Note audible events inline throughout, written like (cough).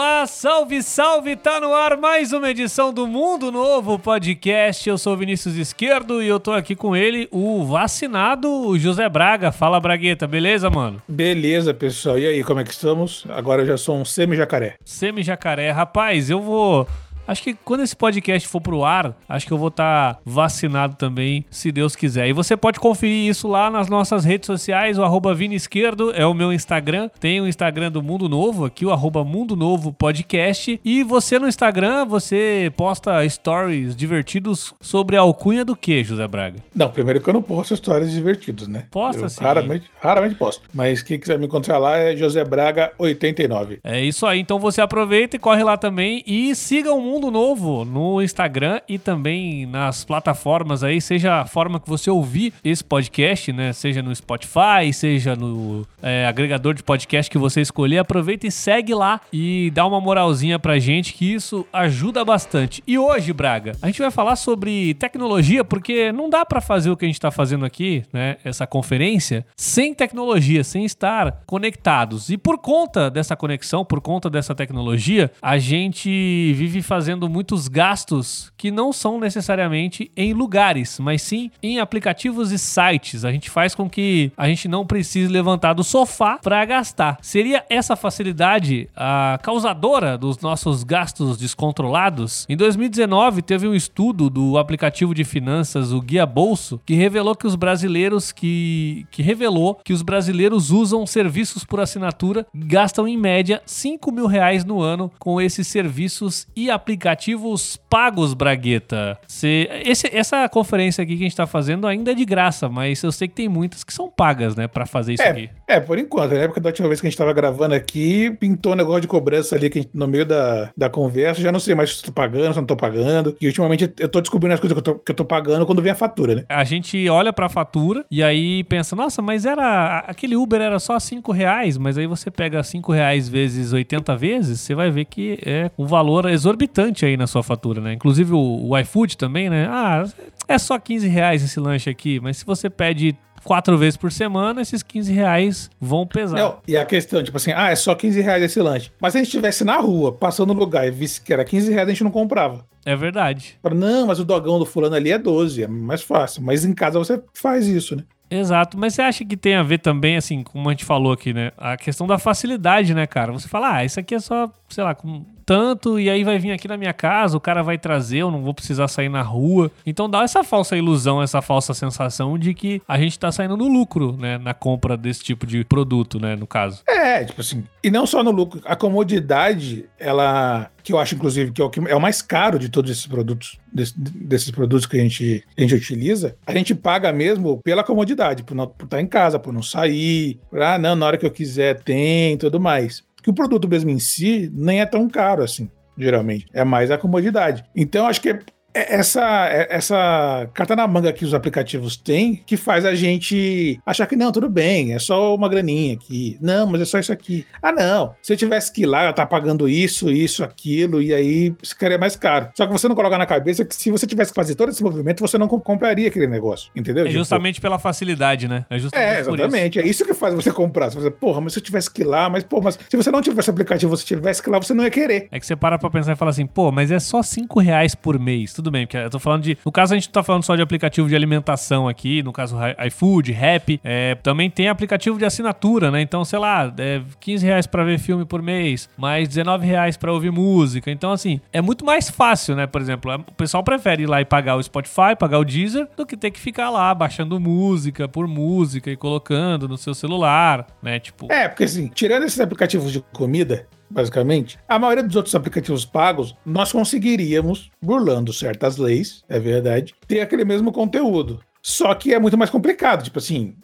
Olá, salve, salve! Tá no ar mais uma edição do Mundo Novo Podcast. Eu sou o Vinícius Esquerdo e eu tô aqui com ele, o vacinado José Braga. Fala, Bragueta, beleza, mano? Beleza, pessoal. E aí, como é que estamos? Agora eu já sou um semi-jacaré. Semi-jacaré. Rapaz, eu vou Acho que quando esse podcast for pro ar, acho que eu vou estar tá vacinado também, se Deus quiser. E você pode conferir isso lá nas nossas redes sociais, o arroba Vini Esquerdo é o meu Instagram. Tem o Instagram do Mundo Novo aqui, o arroba Mundo Novo Podcast. E você no Instagram, você posta stories divertidos sobre a alcunha do que, José Braga? Não, primeiro que eu não posto stories divertidos, né? Posta eu sim. Raramente, raramente posto. Mas quem quiser me encontrar lá é José Braga 89. É isso aí, então você aproveita e corre lá também e siga o Mundo Mundo Novo no Instagram e também nas plataformas aí, seja a forma que você ouvir esse podcast, né? Seja no Spotify, seja no é, agregador de podcast que você escolher, aproveita e segue lá e dá uma moralzinha pra gente, que isso ajuda bastante. E hoje, Braga, a gente vai falar sobre tecnologia, porque não dá para fazer o que a gente tá fazendo aqui, né? Essa conferência, sem tecnologia, sem estar conectados. E por conta dessa conexão, por conta dessa tecnologia, a gente vive fazendo fazendo muitos gastos que não são necessariamente em lugares, mas sim em aplicativos e sites. A gente faz com que a gente não precise levantar do sofá para gastar. Seria essa facilidade a causadora dos nossos gastos descontrolados? Em 2019, teve um estudo do aplicativo de finanças, o Guia Bolso, que revelou que os brasileiros que, que revelou que os brasileiros usam serviços por assinatura gastam em média 5 mil reais no ano com esses serviços e aplicativos aplicativos pagos, Bragueta. Cê, esse, essa conferência aqui que a gente tá fazendo ainda é de graça, mas eu sei que tem muitas que são pagas, né, para fazer isso é, aqui. É, por enquanto. Na época da última vez que a gente tava gravando aqui, pintou um negócio de cobrança ali gente, no meio da, da conversa. Já não sei mais se tô pagando, se não tô pagando. E ultimamente eu tô descobrindo as coisas que eu tô, que eu tô pagando quando vem a fatura, né? A gente olha pra fatura e aí pensa, nossa, mas era. Aquele Uber era só 5 reais, mas aí você pega 5 reais vezes 80 vezes, você vai ver que é um valor exorbitante aí na sua fatura, né? Inclusive o, o iFood também, né? Ah, é só 15 reais esse lanche aqui, mas se você pede quatro vezes por semana, esses 15 reais vão pesar. Não, e a questão, tipo assim, ah, é só 15 reais esse lanche. Mas se a gente estivesse na rua, passando no lugar e visse que era 15 reais, a gente não comprava. É verdade. Não, mas o dogão do fulano ali é 12, é mais fácil. Mas em casa você faz isso, né? Exato, mas você acha que tem a ver também, assim, como a gente falou aqui, né? A questão da facilidade, né, cara? Você fala, ah, isso aqui é só, sei lá, com tanto, e aí vai vir aqui na minha casa, o cara vai trazer, eu não vou precisar sair na rua. Então dá essa falsa ilusão, essa falsa sensação de que a gente tá saindo no lucro, né, na compra desse tipo de produto, né, no caso. É, tipo assim, e não só no lucro, a comodidade, ela que eu acho, inclusive, que é o, que é o mais caro de todos esses produtos, desse, desses produtos que a gente, a gente utiliza, a gente paga mesmo pela comodidade, por, não, por estar em casa, por não sair, por, ah, não, na hora que eu quiser tem tudo mais que o produto mesmo em si nem é tão caro assim, geralmente. É mais a comodidade. Então, acho que é essa, é essa carta na manga que os aplicativos têm que faz a gente achar que não, tudo bem, é só uma graninha aqui. Não, mas é só isso aqui. Ah, não. Se eu tivesse que ir lá, eu tá pagando isso, isso, aquilo, e aí ficaria mais caro. Só que você não coloca na cabeça que se você tivesse que fazer todo esse movimento, você não compraria aquele negócio. Entendeu? É tipo, justamente pela facilidade, né? É, justamente é exatamente. Isso. É isso que faz você comprar. Você fala, porra, mas se eu tivesse que ir lá, mas, pô, mas se você não tivesse aplicativo, você tivesse que ir lá, você não ia querer. É que você para pra pensar e fala assim, pô, mas é só 5 reais por mês tudo bem, porque eu tô falando de. No caso, a gente tá falando só de aplicativo de alimentação aqui, no caso, iFood, Rap. É, também tem aplicativo de assinatura, né? Então, sei lá, é 15 reais pra ver filme por mês, mais 19 reais pra ouvir música. Então, assim, é muito mais fácil, né? Por exemplo, o pessoal prefere ir lá e pagar o Spotify, pagar o Deezer, do que ter que ficar lá baixando música por música e colocando no seu celular, né? Tipo. É, porque assim, tirando esses aplicativos de comida, basicamente, a maioria dos outros aplicativos pagos, nós conseguiríamos, burlando certas leis, é verdade, ter aquele mesmo conteúdo. Só que é muito mais complicado. Tipo assim,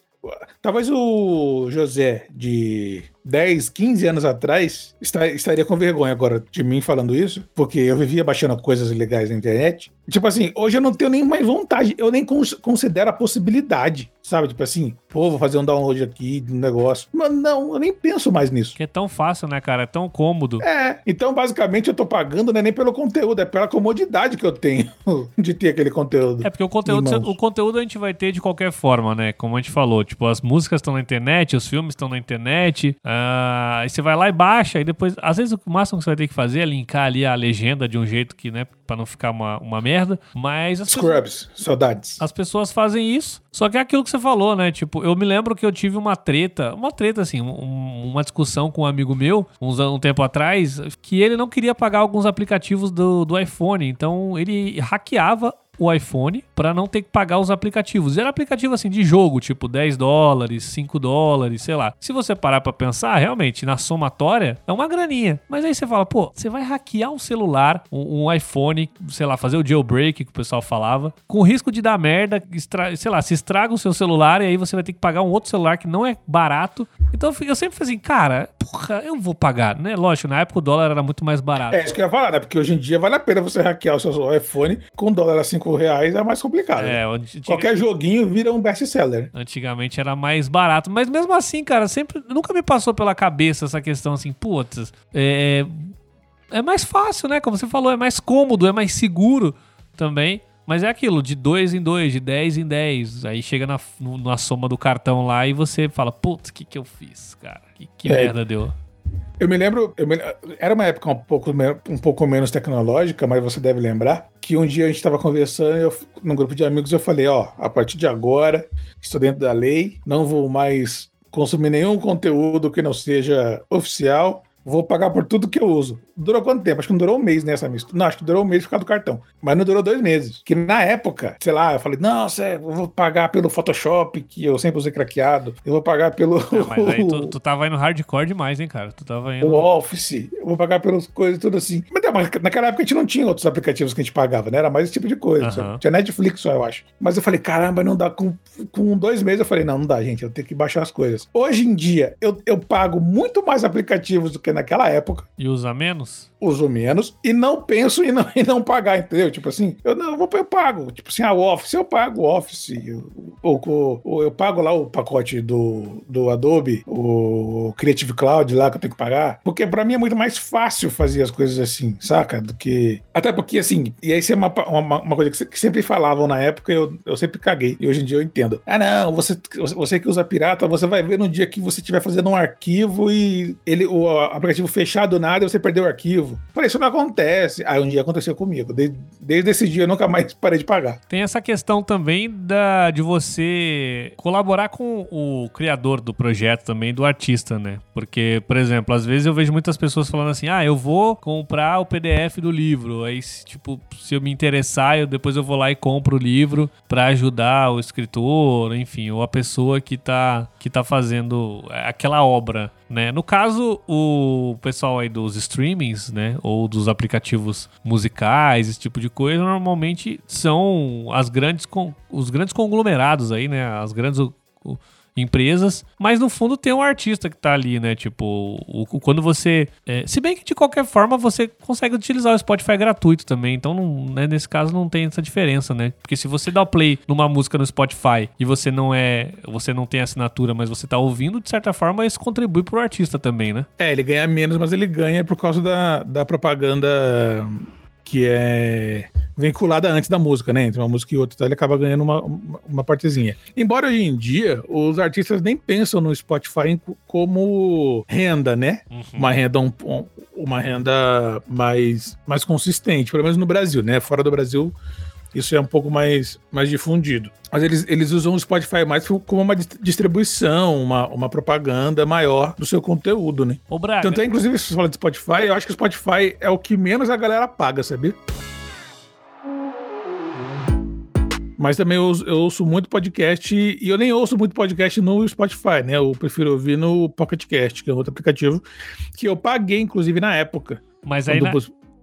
talvez o José de 10, 15 anos atrás, estaria com vergonha agora de mim falando isso, porque eu vivia baixando coisas ilegais na internet. Tipo assim, hoje eu não tenho nem mais vontade, eu nem considero a possibilidade sabe? Tipo assim, pô, vou fazer um download aqui de um negócio. Mas não, eu nem penso mais nisso. Que é tão fácil, né, cara? É tão cômodo. É, então basicamente eu tô pagando não é nem pelo conteúdo, é pela comodidade que eu tenho (laughs) de ter aquele conteúdo. É porque o conteúdo, o conteúdo a gente vai ter de qualquer forma, né? Como a gente falou, tipo, as músicas estão na internet, os filmes estão na internet, uh, aí você vai lá e baixa, e depois, às vezes o máximo que você vai ter que fazer é linkar ali a legenda de um jeito que, né, pra não ficar uma, uma merda, mas... Scrubs, pessoas, saudades. As pessoas fazem isso, só que é aquilo que você falou, né? Tipo, eu me lembro que eu tive uma treta, uma treta assim, um, uma discussão com um amigo meu, uns, um tempo atrás, que ele não queria pagar alguns aplicativos do, do iPhone, então ele hackeava o iPhone para não ter que pagar os aplicativos. Era aplicativo assim de jogo, tipo 10 dólares, 5 dólares, sei lá. Se você parar para pensar, realmente, na somatória, é uma graninha. Mas aí você fala, pô, você vai hackear um celular, um, um iPhone, sei lá, fazer o jailbreak que o pessoal falava, com risco de dar merda, extra, sei lá, se estraga o seu celular e aí você vai ter que pagar um outro celular que não é barato. Então eu sempre falei assim, cara, porra, eu vou pagar, né? Lógico, na época o dólar era muito mais barato. É isso que eu ia falar, né? Porque hoje em dia vale a pena você hackear o seu iPhone com dólar assim 5 reais é mais complicado. É? Qualquer joguinho vira um best-seller. Antigamente era mais barato. Mas mesmo assim, cara, sempre nunca me passou pela cabeça essa questão assim, putz, é, é mais fácil, né? Como você falou, é mais cômodo, é mais seguro também. Mas é aquilo, de 2 em 2, de 10 em 10. Aí chega na, na soma do cartão lá e você fala, putz, o que, que eu fiz, cara? Que, que é. merda deu? Eu me lembro, eu me, era uma época um pouco, um pouco menos tecnológica, mas você deve lembrar que um dia a gente estava conversando, eu, num grupo de amigos, eu falei, ó, a partir de agora, estou dentro da lei, não vou mais consumir nenhum conteúdo que não seja oficial, vou pagar por tudo que eu uso. Durou quanto tempo? Acho que não durou um mês nessa mistura. Não, acho que durou um mês por causa do cartão. Mas não durou dois meses. Que na época, sei lá, eu falei, não, eu vou pagar pelo Photoshop, que eu sempre usei craqueado. Eu vou pagar pelo. Não, mas aí tu, (laughs) tu tava indo hardcore demais, hein, cara? Tu tava indo. O Office. Eu vou pagar pelas coisas, tudo assim. Mas, mas, naquela época a gente não tinha outros aplicativos que a gente pagava, né? Era mais esse tipo de coisa. Uhum. Tinha Netflix só, eu acho. Mas eu falei, caramba, não dá. Com, com dois meses eu falei, não, não dá, gente. Eu tenho que baixar as coisas. Hoje em dia, eu, eu pago muito mais aplicativos do que naquela época. E usa menos? Uso menos e não penso em não, (laughs) em não pagar, entendeu? Tipo assim, eu não eu vou eu pago. Tipo assim, a Office, eu pago o Office. Ou, ou, eu pago lá o pacote do, do Adobe, o Creative Cloud lá que eu tenho que pagar. Porque para mim é muito mais fácil fazer as coisas assim, saca? Do que. Até porque, assim, e aí isso é uma, uma, uma coisa que sempre falavam na época, eu, eu sempre caguei. E hoje em dia eu entendo. Ah, não, você, você que usa pirata, você vai ver no dia que você estiver fazendo um arquivo e ele, o aplicativo fechado do nada e você perdeu o arquivo. Falei, isso não acontece. Aí um dia aconteceu comigo. Desde, desde esse dia eu nunca mais (laughs) parei de pagar. Tem essa questão também da, de você colaborar com o criador do projeto também, do artista, né? Porque, por exemplo, às vezes eu vejo muitas pessoas falando assim: ah, eu vou comprar o PDF do livro. Aí, tipo, se eu me interessar, eu, depois eu vou lá e compro o livro para ajudar o escritor, enfim, ou a pessoa que tá, que tá fazendo aquela obra. Né? No caso, o pessoal aí dos streamings, né, ou dos aplicativos musicais, esse tipo de coisa, normalmente são as grandes os grandes conglomerados aí, né, as grandes empresas, mas no fundo tem um artista que tá ali, né? Tipo, o, o quando você. É, se bem que de qualquer forma você consegue utilizar o Spotify gratuito também, então não, né, nesse caso não tem essa diferença, né? Porque se você dá o play numa música no Spotify e você não é. Você não tem assinatura, mas você tá ouvindo, de certa forma isso contribui pro artista também, né? É, ele ganha menos, mas ele ganha por causa da, da propaganda que é vinculada antes da música, né? Entre uma música e outra, então ele acaba ganhando uma, uma partezinha. Embora hoje em dia os artistas nem pensam no Spotify como renda, né? Uhum. Uma renda um, uma renda mais, mais consistente, pelo menos no Brasil, né? Fora do Brasil isso é um pouco mais, mais difundido. Mas eles, eles usam o Spotify mais como uma distribuição, uma, uma propaganda maior do seu conteúdo, né? Ô, Braga. Tanto é, inclusive, se você fala de Spotify, eu acho que o Spotify é o que menos a galera paga, sabia? Mas também eu, eu, ouço muito podcast e eu nem ouço muito podcast no Spotify, né? Eu prefiro ouvir no Pocket Cast, que é outro aplicativo que eu paguei, inclusive, na época. Mas aí, na,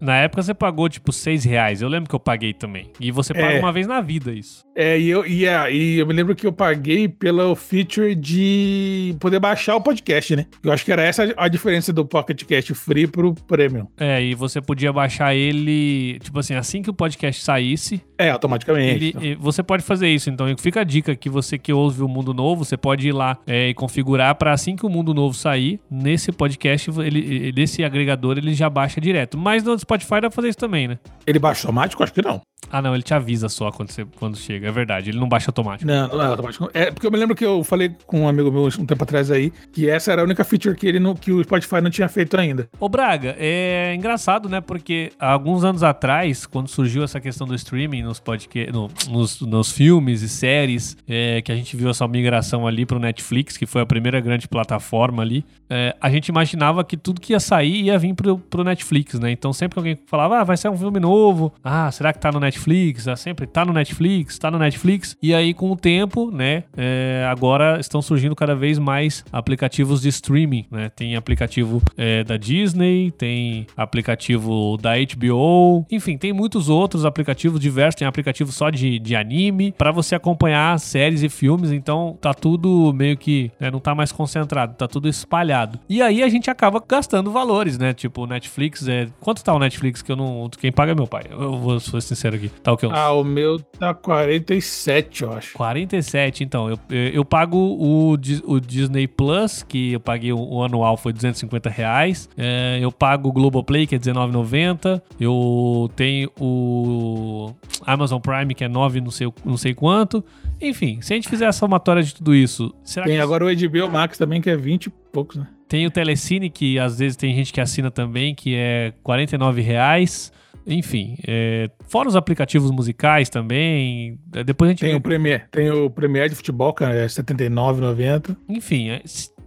na época você pagou tipo 6 reais. Eu lembro que eu paguei também. E você paga é, uma vez na vida isso. É, e eu, e, é, e eu me lembro que eu paguei pelo feature de poder baixar o podcast, né? Eu acho que era essa a diferença do Pocket Cast Free pro Premium. É, e você podia baixar ele, tipo assim, assim que o podcast saísse. É, automaticamente. Ele, você pode fazer isso, então fica a dica que você que ouve o Mundo Novo, você pode ir lá é, e configurar para assim que o Mundo Novo sair, nesse podcast, ele, nesse agregador, ele já baixa direto. Mas no Spotify dá pra fazer isso também, né? Ele baixa automático? Acho que não. Ah, não, ele te avisa só quando, você, quando chega. É verdade, ele não baixa automático. Não, não é automático. É porque eu me lembro que eu falei com um amigo meu um tempo atrás aí que essa era a única feature que, ele não, que o Spotify não tinha feito ainda. Ô, Braga, é engraçado, né? Porque alguns anos atrás, quando surgiu essa questão do streaming nos, podcast, no, nos, nos filmes e séries, é, que a gente viu essa migração ali pro Netflix, que foi a primeira grande plataforma ali, é, a gente imaginava que tudo que ia sair ia vir pro, pro Netflix, né? Então sempre que alguém falava, ah, vai ser um filme novo, ah, será que tá no Netflix? É sempre tá no Netflix, tá no Netflix. E aí, com o tempo, né, é, agora estão surgindo cada vez mais aplicativos de streaming, né? Tem aplicativo é, da Disney, tem aplicativo da HBO, enfim, tem muitos outros aplicativos diversos, tem aplicativo só de, de anime, para você acompanhar séries e filmes, então tá tudo meio que, né, não tá mais concentrado, tá tudo espalhado. E aí a gente acaba gastando valores, né? Tipo, o Netflix é. Quanto tá o Netflix que eu não. Quem paga é meu pai. Eu vou ser sincero aqui. Tá o que? Ah, o meu tá 47, eu acho. 47, então. Eu, eu pago o, o Disney Plus, que eu paguei o, o anual foi 250 reais. É, eu pago o Globoplay, que é 19,90. Eu tenho o Amazon Prime, que é 9 não sei, não sei quanto. Enfim, se a gente fizer a somatória de tudo isso... tem que... agora o HBO Max também, que é 20 e poucos, né? Tem o Telecine, que às vezes tem gente que assina também, que é 49 reais. Enfim, é, fora os aplicativos musicais também. É, depois a gente. Tem o Premiere, tem o Premiere de futebol, que é R$79,90. Enfim, é,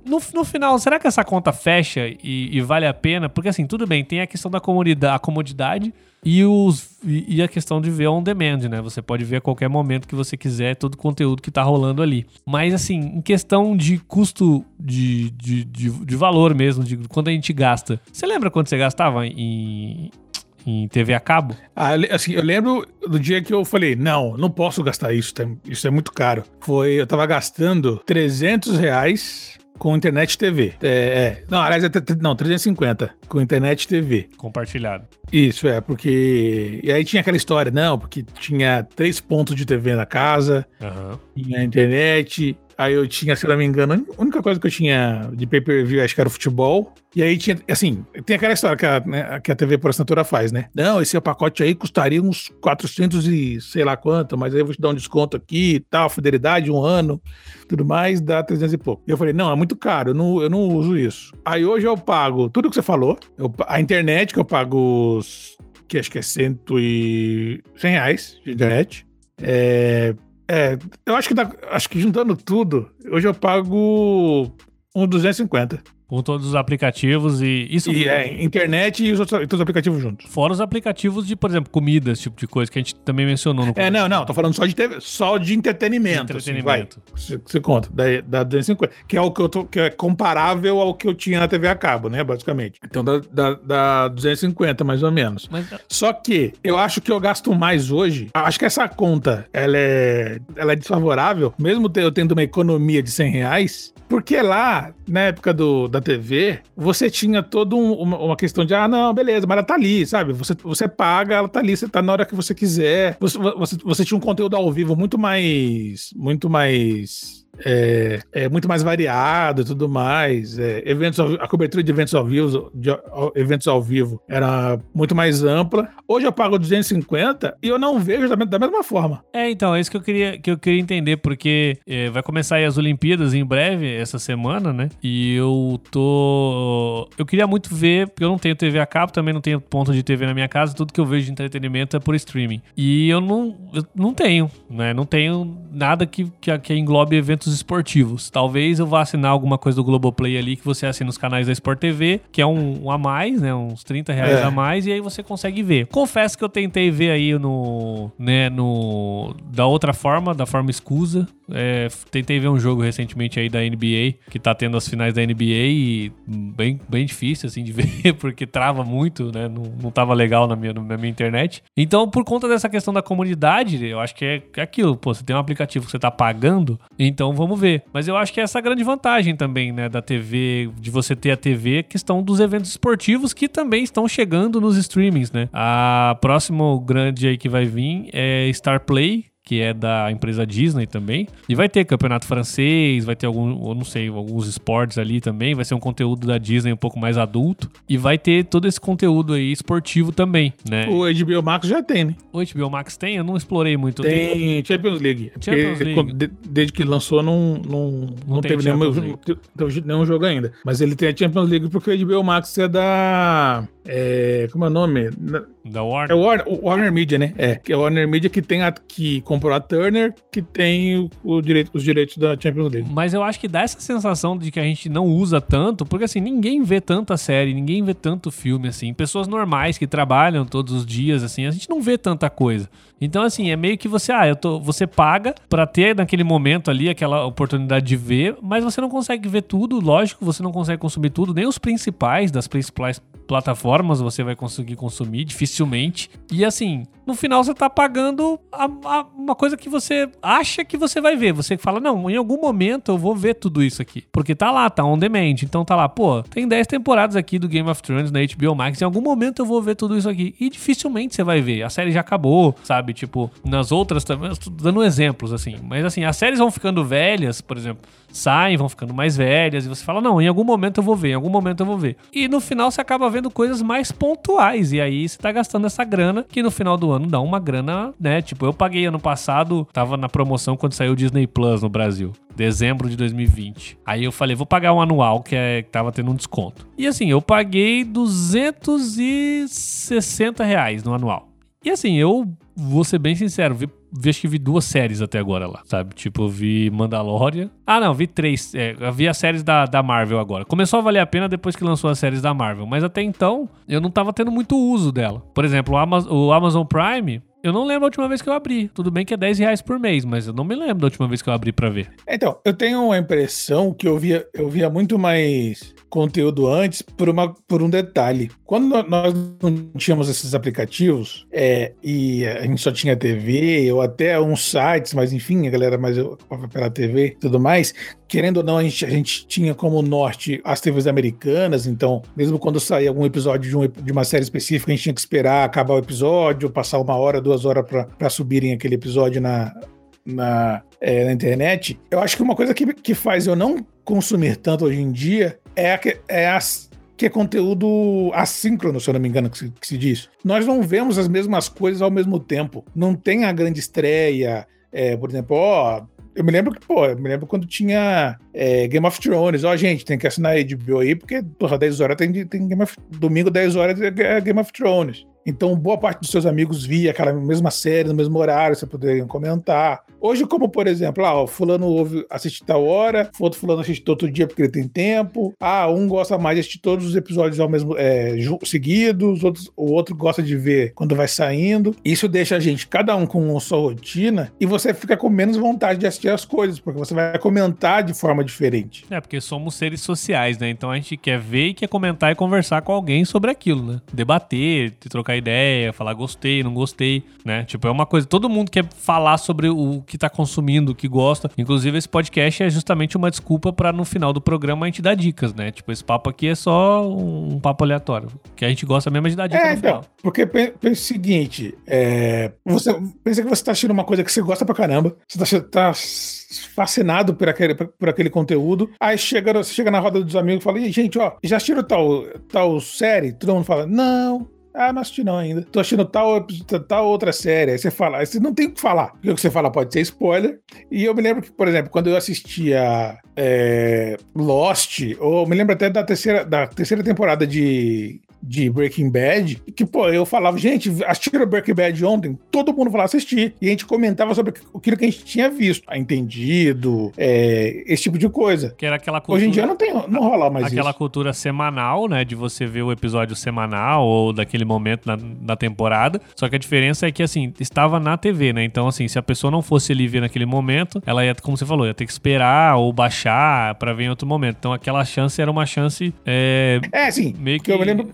no, no final, será que essa conta fecha e, e, vale a pena? Porque assim, tudo bem, tem a questão da comodidade, a comodidade e, os, e, e, a questão de ver on demand, né? Você pode ver a qualquer momento que você quiser todo o conteúdo que tá rolando ali. Mas assim, em questão de custo de, de, de, de valor mesmo, de quando a gente gasta. Você lembra quando você gastava em, em TV a cabo? Ah, assim, eu lembro do dia que eu falei, não, não posso gastar isso, isso é muito caro. Foi, eu tava gastando 300 reais com internet TV. É, é. Não, aliás, é, não, 350 com internet TV. Compartilhado. Isso, é, porque. E aí tinha aquela história, não, porque tinha três pontos de TV na casa, uhum. tinha internet, Aí eu tinha, se não me engano, a única coisa que eu tinha de pay-per-view acho que era o futebol. E aí tinha, assim, tem aquela história que a, né, que a TV por assinatura faz, né? Não, esse pacote aí custaria uns 400 e sei lá quanto, mas aí eu vou te dar um desconto aqui e tal, fidelidade, um ano, tudo mais, dá 300 e pouco. E eu falei, não, é muito caro, eu não, eu não uso isso. Aí hoje eu pago tudo que você falou, eu, a internet que eu pago, que acho que é cento e... 100 reais de internet. É, é, eu acho que, dá, acho que juntando tudo, hoje eu pago uns 250 com todos os aplicativos e isso. E é, internet e os outros, todos os aplicativos juntos. Fora os aplicativos de, por exemplo, comida, esse tipo de coisa que a gente também mencionou no É, não, não, tô falando só de TV, só de entretenimento. De entretenimento. Assim, vai, você, conta, da, da 250, que é o que eu tô, que é comparável ao que eu tinha na TV a cabo, né, basicamente. Então da, da, da 250, mais ou menos. Mas... Só que eu acho que eu gasto mais hoje, acho que essa conta, ela é, ela é desfavorável, mesmo eu tendo uma economia de 100 reais, porque lá, na época do, da TV, você tinha toda um, uma, uma, questão de, ah, não, beleza, mas ela tá ali, sabe? Você, você paga, ela tá ali, você tá na hora que você quiser. Você, você, você tinha um conteúdo ao vivo muito mais. Muito mais é, é, muito mais variado e tudo mais. É, eventos, a cobertura de eventos ao vivo, de, eventos ao vivo era muito mais ampla. Hoje eu pago 250 e eu não vejo da, da mesma forma. É, então, é isso que eu queria, que eu queria entender, porque é, vai começar aí as Olimpíadas em breve, essa semana, né? E eu tô. Eu queria muito ver, porque eu não tenho TV a cabo, também não tenho ponto de TV na minha casa, tudo que eu vejo de entretenimento é por streaming. E eu não, eu não tenho, né? Não tenho nada que, que, que englobe eventos eventos esportivos. Talvez eu vá assinar alguma coisa do Globoplay ali que você assina os canais da Sport TV, que é um, um a mais, né? Uns 30 reais é. a mais, e aí você consegue ver. Confesso que eu tentei ver aí no. né, no. Da outra forma, da forma escusa, É, tentei ver um jogo recentemente aí da NBA, que tá tendo as finais da NBA e bem, bem difícil, assim, de (laughs) ver, porque trava muito, né? Não, não tava legal na minha, na minha internet. Então, por conta dessa questão da comunidade, eu acho que é, é aquilo, pô, você tem um aplicativo que você tá pagando, então vamos ver. Mas eu acho que é essa grande vantagem também, né, da TV, de você ter a TV, questão dos eventos esportivos que também estão chegando nos streamings, né? A próximo grande aí que vai vir é Star Play, que é da empresa Disney também. E vai ter campeonato francês, vai ter algum, eu não sei, alguns esportes ali também. Vai ser um conteúdo da Disney um pouco mais adulto. E vai ter todo esse conteúdo aí esportivo também, né? O HBO Max já tem, né? O HBO Max tem? Eu não explorei muito. Tem Champions League. Champions League. Desde que lançou, não, não, não, não teve nenhum, nenhum jogo ainda. Mas ele tem a Champions League porque o HBO Max é da. É, como é o nome? Da Warner? É Warner, Warner Media, né? É, que é o Warner Media que tem a, que comprou a Turner, que tem o, o direito, os direitos da Champions League. Mas eu acho que dá essa sensação de que a gente não usa tanto, porque assim, ninguém vê tanta série, ninguém vê tanto filme assim. Pessoas normais que trabalham todos os dias, assim, a gente não vê tanta coisa. Então, assim, é meio que você, ah, eu tô, você paga para ter naquele momento ali aquela oportunidade de ver, mas você não consegue ver tudo, lógico, você não consegue consumir tudo, nem os principais das principais plataformas você vai conseguir consumir dificilmente. E assim, no final você tá pagando a, a, uma coisa que você acha que você vai ver. Você fala, não, em algum momento eu vou ver tudo isso aqui. Porque tá lá, tá on demand. Então tá lá, pô, tem 10 temporadas aqui do Game of Thrones na HBO Max. Em algum momento eu vou ver tudo isso aqui. E dificilmente você vai ver. A série já acabou, sabe? Tipo, nas outras também, dando exemplos assim. Mas assim, as séries vão ficando velhas, por exemplo saem, vão ficando mais velhas, e você fala, não, em algum momento eu vou ver, em algum momento eu vou ver. E no final você acaba vendo coisas mais pontuais, e aí você tá gastando essa grana, que no final do ano dá uma grana, né? Tipo, eu paguei ano passado, tava na promoção quando saiu o Disney Plus no Brasil. Dezembro de 2020. Aí eu falei, vou pagar um anual, que, é, que tava tendo um desconto. E assim, eu paguei 260 reais no anual. E assim, eu vou ser bem sincero, vi, vi, acho que vi duas séries até agora lá, sabe? Tipo, vi Mandalorian. Ah, não, vi três. É, vi as séries da, da Marvel agora. Começou a valer a pena depois que lançou as séries da Marvel, mas até então eu não tava tendo muito uso dela. Por exemplo, o Amazon, o Amazon Prime, eu não lembro a última vez que eu abri. Tudo bem que é 10 reais por mês, mas eu não me lembro da última vez que eu abri para ver. Então, eu tenho a impressão que eu via, eu via muito mais conteúdo antes por, uma, por um detalhe. Quando nós não tínhamos esses aplicativos é, e a gente só tinha TV ou até uns sites, mas enfim, a galera mais pela TV e tudo mais, querendo ou não, a gente, a gente tinha como norte as TVs americanas, então, mesmo quando saía algum episódio de, um, de uma série específica, a gente tinha que esperar acabar o episódio, passar uma hora, duas horas para subirem aquele episódio na, na, é, na internet. Eu acho que uma coisa que, que faz eu não consumir tanto hoje em dia é, é as, que é conteúdo assíncrono, se eu não me engano, que se, que se, diz. Nós não vemos as mesmas coisas ao mesmo tempo. Não tem a grande estreia. É, por exemplo, ó, eu me lembro que, pô, eu me lembro quando tinha é, Game of Thrones. Ó, gente, tem que assinar a HBO aí, porque, porra, 10 horas tem, tem Game of, domingo, 10 horas é Game of Thrones. Então, boa parte dos seus amigos via aquela mesma série, no mesmo horário, você poderia comentar. Hoje, como por exemplo, ah, o fulano ouve, assiste tal hora, outro fulano assiste todo dia porque ele tem tempo. Ah, um gosta mais de assistir todos os episódios ao mesmo é, seguidos, outros, o outro gosta de ver quando vai saindo. Isso deixa a gente, cada um com sua rotina, e você fica com menos vontade de assistir as coisas, porque você vai comentar de forma diferente. É, porque somos seres sociais, né? Então a gente quer ver e quer comentar e conversar com alguém sobre aquilo, né? Debater, trocar trocar ideia, falar gostei, não gostei, né? Tipo, é uma coisa, todo mundo quer falar sobre o que tá consumindo, o que gosta. Inclusive, esse podcast é justamente uma desculpa para no final do programa a gente dar dicas, né? Tipo, esse papo aqui é só um papo aleatório. Que a gente gosta mesmo é de dar dicas é, no então, final. Porque pensa o seguinte, é, você pensa que você tá assistindo uma coisa que você gosta pra caramba, você tá, tá fascinado por aquele, por aquele conteúdo. Aí chega, você chega na roda dos amigos e fala: gente, ó, já assistiram tal, tal série? Todo mundo fala: não, ah, não assisti não ainda. Tô assistindo tal, tal outra série. Aí você fala, aí você não tem o que falar. O que você fala pode ser spoiler. E eu me lembro que, por exemplo, quando eu assistia é, Lost, ou me lembro até da terceira, da terceira temporada de de Breaking Bad, que, pô, eu falava, gente, assistiram Breaking Bad ontem? Todo mundo falava assistir. E a gente comentava sobre aquilo que a gente tinha visto, entendido, é, esse tipo de coisa. Que era aquela cultura, Hoje em dia não, tem, não rola mais aquela isso. cultura semanal, né? De você ver o episódio semanal ou daquele momento na, na temporada. Só que a diferença é que, assim, estava na TV, né? Então, assim, se a pessoa não fosse ali ver naquele momento, ela ia, como você falou, ia ter que esperar ou baixar pra ver em outro momento. Então, aquela chance era uma chance é, É, sim. meio que eu me lembro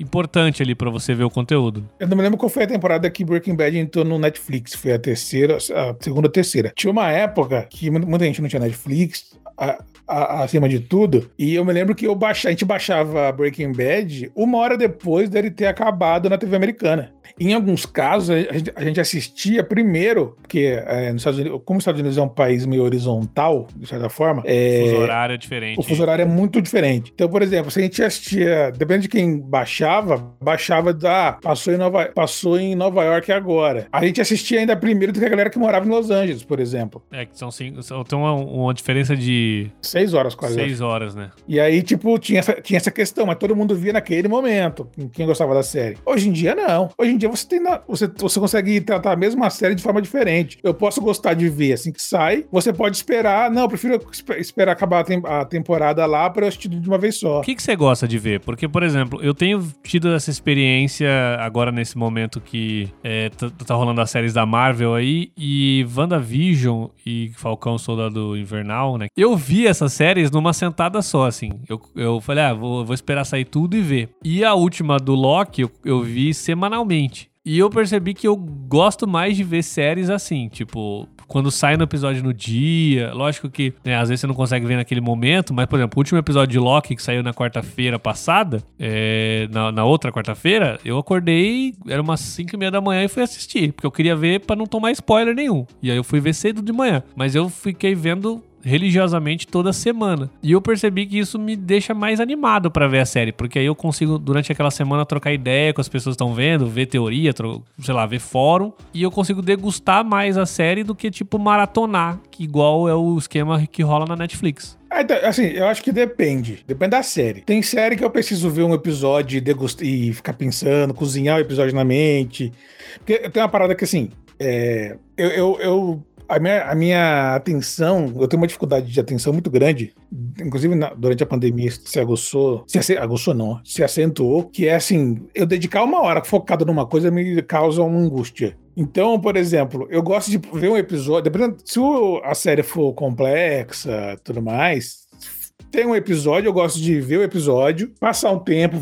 importante ali pra você ver o conteúdo. Eu não me lembro qual foi a temporada que Breaking Bad entrou no Netflix. Foi a terceira, a segunda ou terceira. Tinha uma época que muita gente não tinha Netflix. A- a- acima de tudo, e eu me lembro que eu baixa, a gente baixava Breaking Bad uma hora depois dele ter acabado na TV americana. Em alguns casos, a gente, a gente assistia primeiro, porque é, nos Estados Unidos, como os Estados Unidos é um país meio horizontal, de certa forma, é, O fuso horário é diferente. o fuso horário é muito diferente. Então, por exemplo, se a gente assistia, depende de quem baixava, baixava da. Ah, passou em Nova, passou em Nova York agora. A gente assistia ainda primeiro do que a galera que morava em Los Angeles, por exemplo. É, que são. São, tem uma, uma diferença de Seis horas quase. seis horas, né? E aí, tipo, tinha essa, tinha essa questão, mas todo mundo via naquele momento, quem gostava da série. Hoje em dia, não. Hoje em dia você tem. na- você, você consegue tratar a mesma série de forma diferente. Eu posso gostar de ver assim que sai. Você pode esperar. Não, eu prefiro espe- esperar acabar a, tem- a temporada lá pra eu assistir de uma vez só. O que, que você gosta de ver? Porque, por exemplo, eu tenho tido essa experiência agora nesse momento que é, tá, tá rolando as séries da Marvel aí e WandaVision e Falcão Soldado Invernal, né? Eu vi essas séries numa sentada só, assim. Eu, eu falei, ah, vou, vou esperar sair tudo e ver. E a última do Loki eu, eu vi semanalmente. E eu percebi que eu gosto mais de ver séries assim, tipo, quando sai no episódio no dia. Lógico que, né, às vezes você não consegue ver naquele momento, mas, por exemplo, o último episódio de Loki que saiu na quarta-feira passada, é, na, na outra quarta-feira, eu acordei, era umas 5 e meia da manhã e fui assistir, porque eu queria ver pra não tomar spoiler nenhum. E aí eu fui ver cedo de manhã. Mas eu fiquei vendo religiosamente toda semana. E eu percebi que isso me deixa mais animado pra ver a série, porque aí eu consigo, durante aquela semana, trocar ideia com as pessoas que estão vendo, ver teoria, sei lá, ver fórum, e eu consigo degustar mais a série do que, tipo, maratonar, que igual é o esquema que rola na Netflix. É, então, Assim, eu acho que depende. Depende da série. Tem série que eu preciso ver um episódio e, e ficar pensando, cozinhar o episódio na mente. Porque tem uma parada que, assim, é, eu, eu, eu- a, minha, a minha atenção, eu tenho uma dificuldade de atenção muito grande. Inclusive, na- durante a pandemia, se aguçou. Se aguçou, não. Se acentuou. Que é assim, eu dedicar uma hora focado numa coisa me causa uma angústia. Então, por exemplo, eu gosto de ver um episódio, dependendo se a série for complexa, tudo mais, tem um episódio, eu gosto de ver o episódio, passar um tempo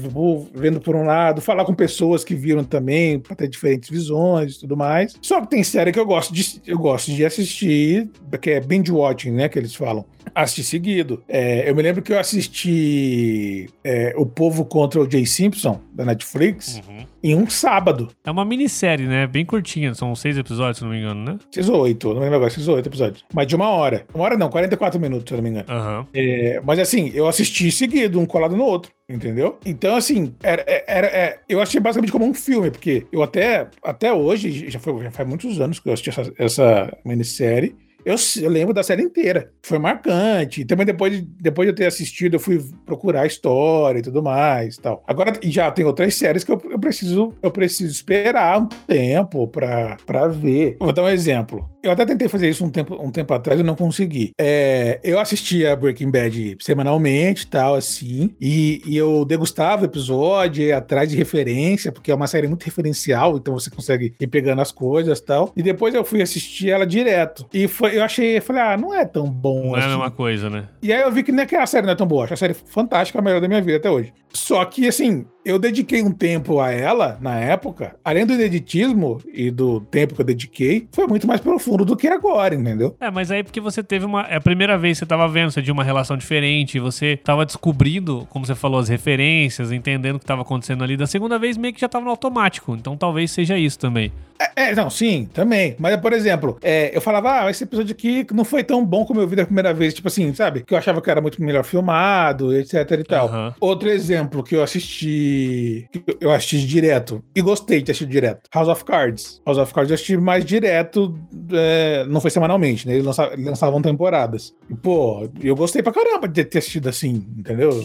vendo por um lado, falar com pessoas que viram também, para ter diferentes visões e tudo mais. Só que tem série que eu gosto de, eu gosto de assistir, que é binge watching, né, que eles falam. Assistir seguido. É, eu me lembro que eu assisti é, O Povo contra o Jay Simpson, da Netflix, em um sábado. É uma minissérie, né? Bem curtinha, são seis episódios, se não me engano, né? 18, não lembro agora, 18 episódios. Mas de uma hora. Uma hora não, 44 minutos, se não me engano. Aham. É, mas assim, eu assisti seguido, um colado no outro, entendeu? Então, assim, era, era, é, eu achei basicamente como um filme, porque eu até, até hoje, já, foi, já faz muitos anos que eu assisti essa, essa minissérie. Eu, eu lembro da série inteira. Foi marcante. Também depois de, depois de eu ter assistido, eu fui procurar a história e tudo mais tal. Agora já tem outras séries que eu, eu preciso eu preciso esperar um tempo pra ver. Vou dar um exemplo. Eu até tentei fazer isso um tempo, um tempo atrás e não consegui. É, eu assistia Breaking Bad semanalmente tal, assim, e, e eu degustava o episódio, ia atrás de referência, porque é uma série muito referencial, então você consegue ir pegando as coisas tal. E depois eu fui assistir ela direto. E foi, eu achei, eu falei, ah, não é tão bom Não é a assim. mesma coisa, né? E aí eu vi que nem que a série não é tão boa. Acho a série fantástica, a melhor da minha vida até hoje. Só que, assim, eu dediquei um tempo a ela, na época, além do ineditismo e do tempo que eu dediquei, foi muito mais profundo do que agora, entendeu? É, mas aí porque você teve uma. É a primeira vez que você tava vendo, você tinha uma relação diferente, você tava descobrindo, como você falou, as referências, entendendo o que tava acontecendo ali. Da segunda vez meio que já tava no automático. Então talvez seja isso também. É, é, não, sim, também. Mas, por exemplo, é, eu falava, ah, esse episódio aqui não foi tão bom como eu vi da primeira vez. Tipo assim, sabe? Que eu achava que era muito melhor filmado, etc e tal. Aham. Outro exemplo que eu assisti, que eu assisti direto e gostei de assistir direto, House of Cards. House of Cards eu assisti mais direto, é, não foi semanalmente, né? Eles lançavam, lançavam temporadas. E, pô, eu gostei pra caramba de ter assistido assim, entendeu?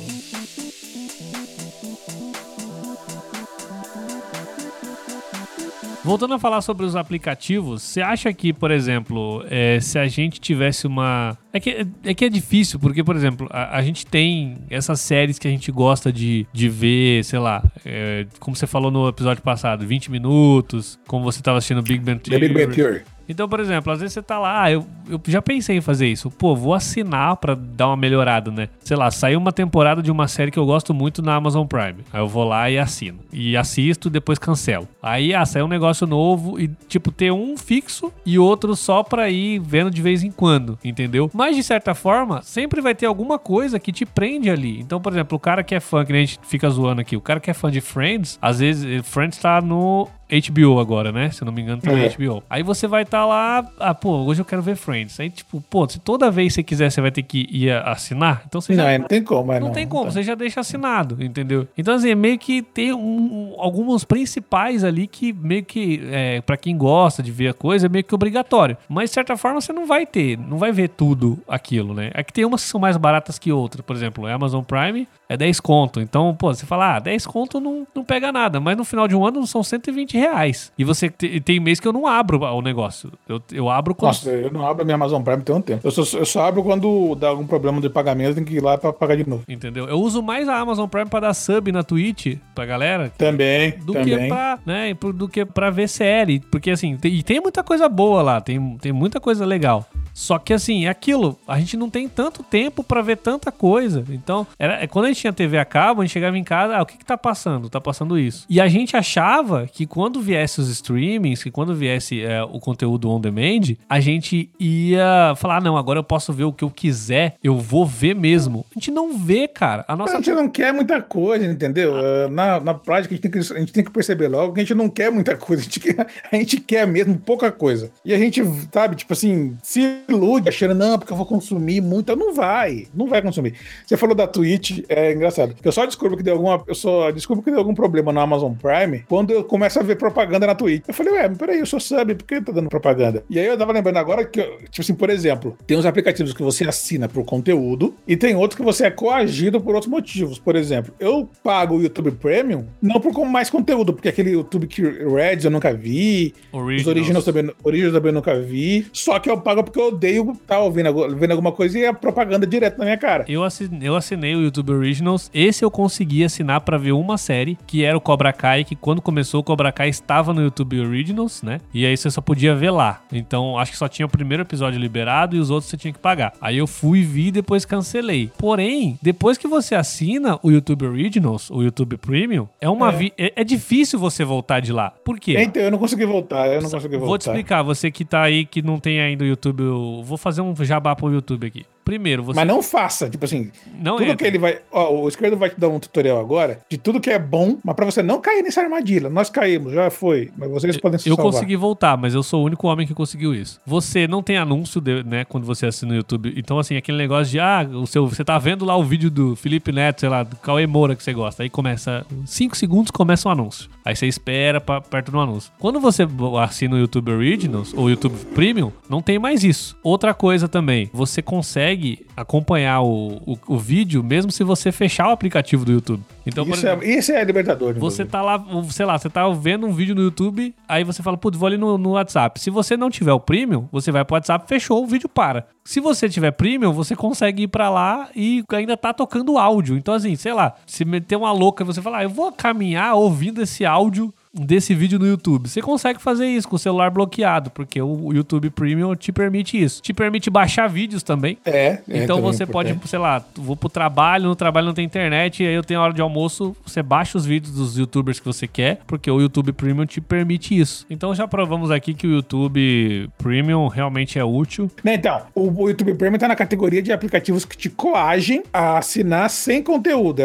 Voltando a falar sobre os aplicativos, você acha que, por exemplo, é, se a gente tivesse uma. É que é, que é difícil, porque, por exemplo, a, a, gente tem essas séries que a gente gosta de, de ver, sei lá, é, como você falou no episódio passado, 20 minutos, como você estava assistindo Big Bang Theory. The Big Bang Theory. Então, por exemplo, às vezes você tá lá, ah, eu, eu já pensei em fazer isso. Pô, vou assinar pra dar uma melhorada, né? Sei lá, saiu uma temporada de uma série que eu gosto muito na Amazon Prime. Aí eu vou lá e assino. E assisto, depois cancelo. Aí, ah, saiu um negócio novo e, tipo, ter um fixo e outro só pra ir vendo de vez em quando, entendeu? Mas, de certa forma, sempre vai ter alguma coisa que te prende ali. Então, por exemplo, o cara que é fã, que a gente fica zoando aqui, o cara que é fã de Friends, às vezes, Friends tá no HBO agora, né? Se eu não me engano, tá é. HBO. Aí você vai estar tá lá, ah, pô, hoje eu quero ver Friends. Aí, tipo, pô, se toda vez você quiser, você vai ter que ir assinar, então você não, já... não tem como, é, não, não tem como, tá. você já deixa assinado, entendeu? Então, assim, é meio que tem um, alguns principais ali que meio que, é, para quem gosta de ver a coisa, é meio que obrigatório. Mas, de certa forma, você não vai ter, não vai ver tudo aquilo, né? É que tem umas que são mais baratas que outras. Por exemplo, a Amazon Prime é 10 conto. Então, pô, você fala, ah, 10 conto não, não pega nada. Mas no final de um ano são 120 reais. E você te, tem mês que eu não abro o negócio. Eu, eu abro quando. Nossa, eu não abro a minha Amazon Prime tem um tempo. Eu só, eu só abro quando dá algum problema de pagamento, tem que ir lá pra pagar de novo. Entendeu? Eu uso mais a Amazon Prime pra dar sub na Twitch pra galera. Também. Do também. que pra, né, do que pra ver série. Porque assim, tem, e tem muita coisa boa lá, tem, tem muita coisa legal. Só que assim, é aquilo, a gente não tem tanto tempo para ver tanta coisa. Então, era, é, quando a gente tinha TV a cabo, a gente chegava em casa, ah, o que que tá passando? Tá passando isso. E a gente achava que quando viesse os streamings, que quando viesse é, o conteúdo on demand, a gente ia falar, ah, não, agora eu posso ver o que eu quiser, eu vou ver mesmo. A gente não vê, cara. A, nossa... a gente não quer muita coisa, entendeu? Ah. Na, na prática, a gente, tem que, a gente tem que perceber logo que a gente não quer muita coisa, (laughs) a gente quer, a gente quer mesmo pouca coisa. E a gente, sabe, tipo assim, se ilude achando, não, porque eu vou consumir muito. Não vai, não vai consumir. Você falou da Twitch, é engraçado. Eu só descubro que deu alguma. Eu só descubro que deu algum problema no Amazon Prime quando eu começo a ver propaganda na Twitch. Eu falei, ué, mas peraí, eu sou sub, por que tá dando propaganda? E aí eu tava lembrando agora que, tipo assim, por exemplo, tem uns aplicativos que você assina por conteúdo e tem outros que você é coagido por outros motivos. Por exemplo, eu pago o YouTube Premium não por mais conteúdo, porque aquele YouTube que Reds eu nunca vi, Originals. os Originals também, Originals também nunca vi. Só que eu pago porque eu odeio estar tá ouvindo, vendo alguma coisa e a propaganda direto na minha cara. Eu assinei, eu assinei o YouTube Originals. Esse eu consegui assinar para ver uma série, que era o Cobra Kai, que quando começou o Cobra Kai estava no YouTube Originals, né? E aí você só podia ver lá. Então acho que só tinha o primeiro episódio liberado e os outros você tinha que pagar. Aí eu fui, vi e depois cancelei. Porém, depois que você assina o YouTube Originals, o YouTube Premium, é uma é. Vi... é, é difícil você voltar de lá. Por quê? Então, eu não consegui voltar, eu não consegui voltar. Vou te explicar, você que tá aí que não tem ainda o YouTube, vou fazer um jabá pro YouTube aqui. Primeiro, você. Mas não faça, tipo assim. Não tudo entra. que ele vai. Ó, o esquerdo vai te dar um tutorial agora de tudo que é bom, mas pra você não cair nessa armadilha. Nós caímos, já foi. Mas vocês eu, podem se Eu salvar. consegui voltar, mas eu sou o único homem que conseguiu isso. Você não tem anúncio, de, né, quando você assina no YouTube. Então, assim, aquele negócio de, ah, o seu, você tá vendo lá o vídeo do Felipe Neto, sei lá, do Cauê Moura que você gosta. Aí começa. Cinco segundos começa o um anúncio. Aí você espera pra, perto do anúncio. Quando você assina o YouTube Originals ou YouTube Premium, não tem mais isso. Outra coisa também, você consegue acompanhar o, o, o vídeo mesmo se você fechar o aplicativo do YouTube. Então, isso, exemplo, é, isso é libertador. Você tá lá, sei lá, você tá vendo um vídeo no YouTube, aí você fala, putz, vou ali no, no, WhatsApp. Se você não tiver o Premium, você vai pro WhatsApp, fechou, o vídeo para. Se você tiver Premium, você consegue ir para lá e ainda tá tocando áudio. Então, assim, sei lá, se meter uma louca e você falar, ah, eu vou caminhar ouvindo esse áudio desse vídeo no YouTube. Você consegue fazer isso com o celular bloqueado, porque o YouTube Premium te permite isso. Te permite baixar vídeos também. É. é então você pode, sei lá, vou pro trabalho, no trabalho não tem internet, e aí eu tenho hora de almoço, você baixa os vídeos dos youtubers que você quer, porque o YouTube Premium te permite isso. Então já provamos aqui que o YouTube Premium realmente é útil. Então, o YouTube Premium tá na categoria de aplicativos que te coagem a assinar sem conteúdo.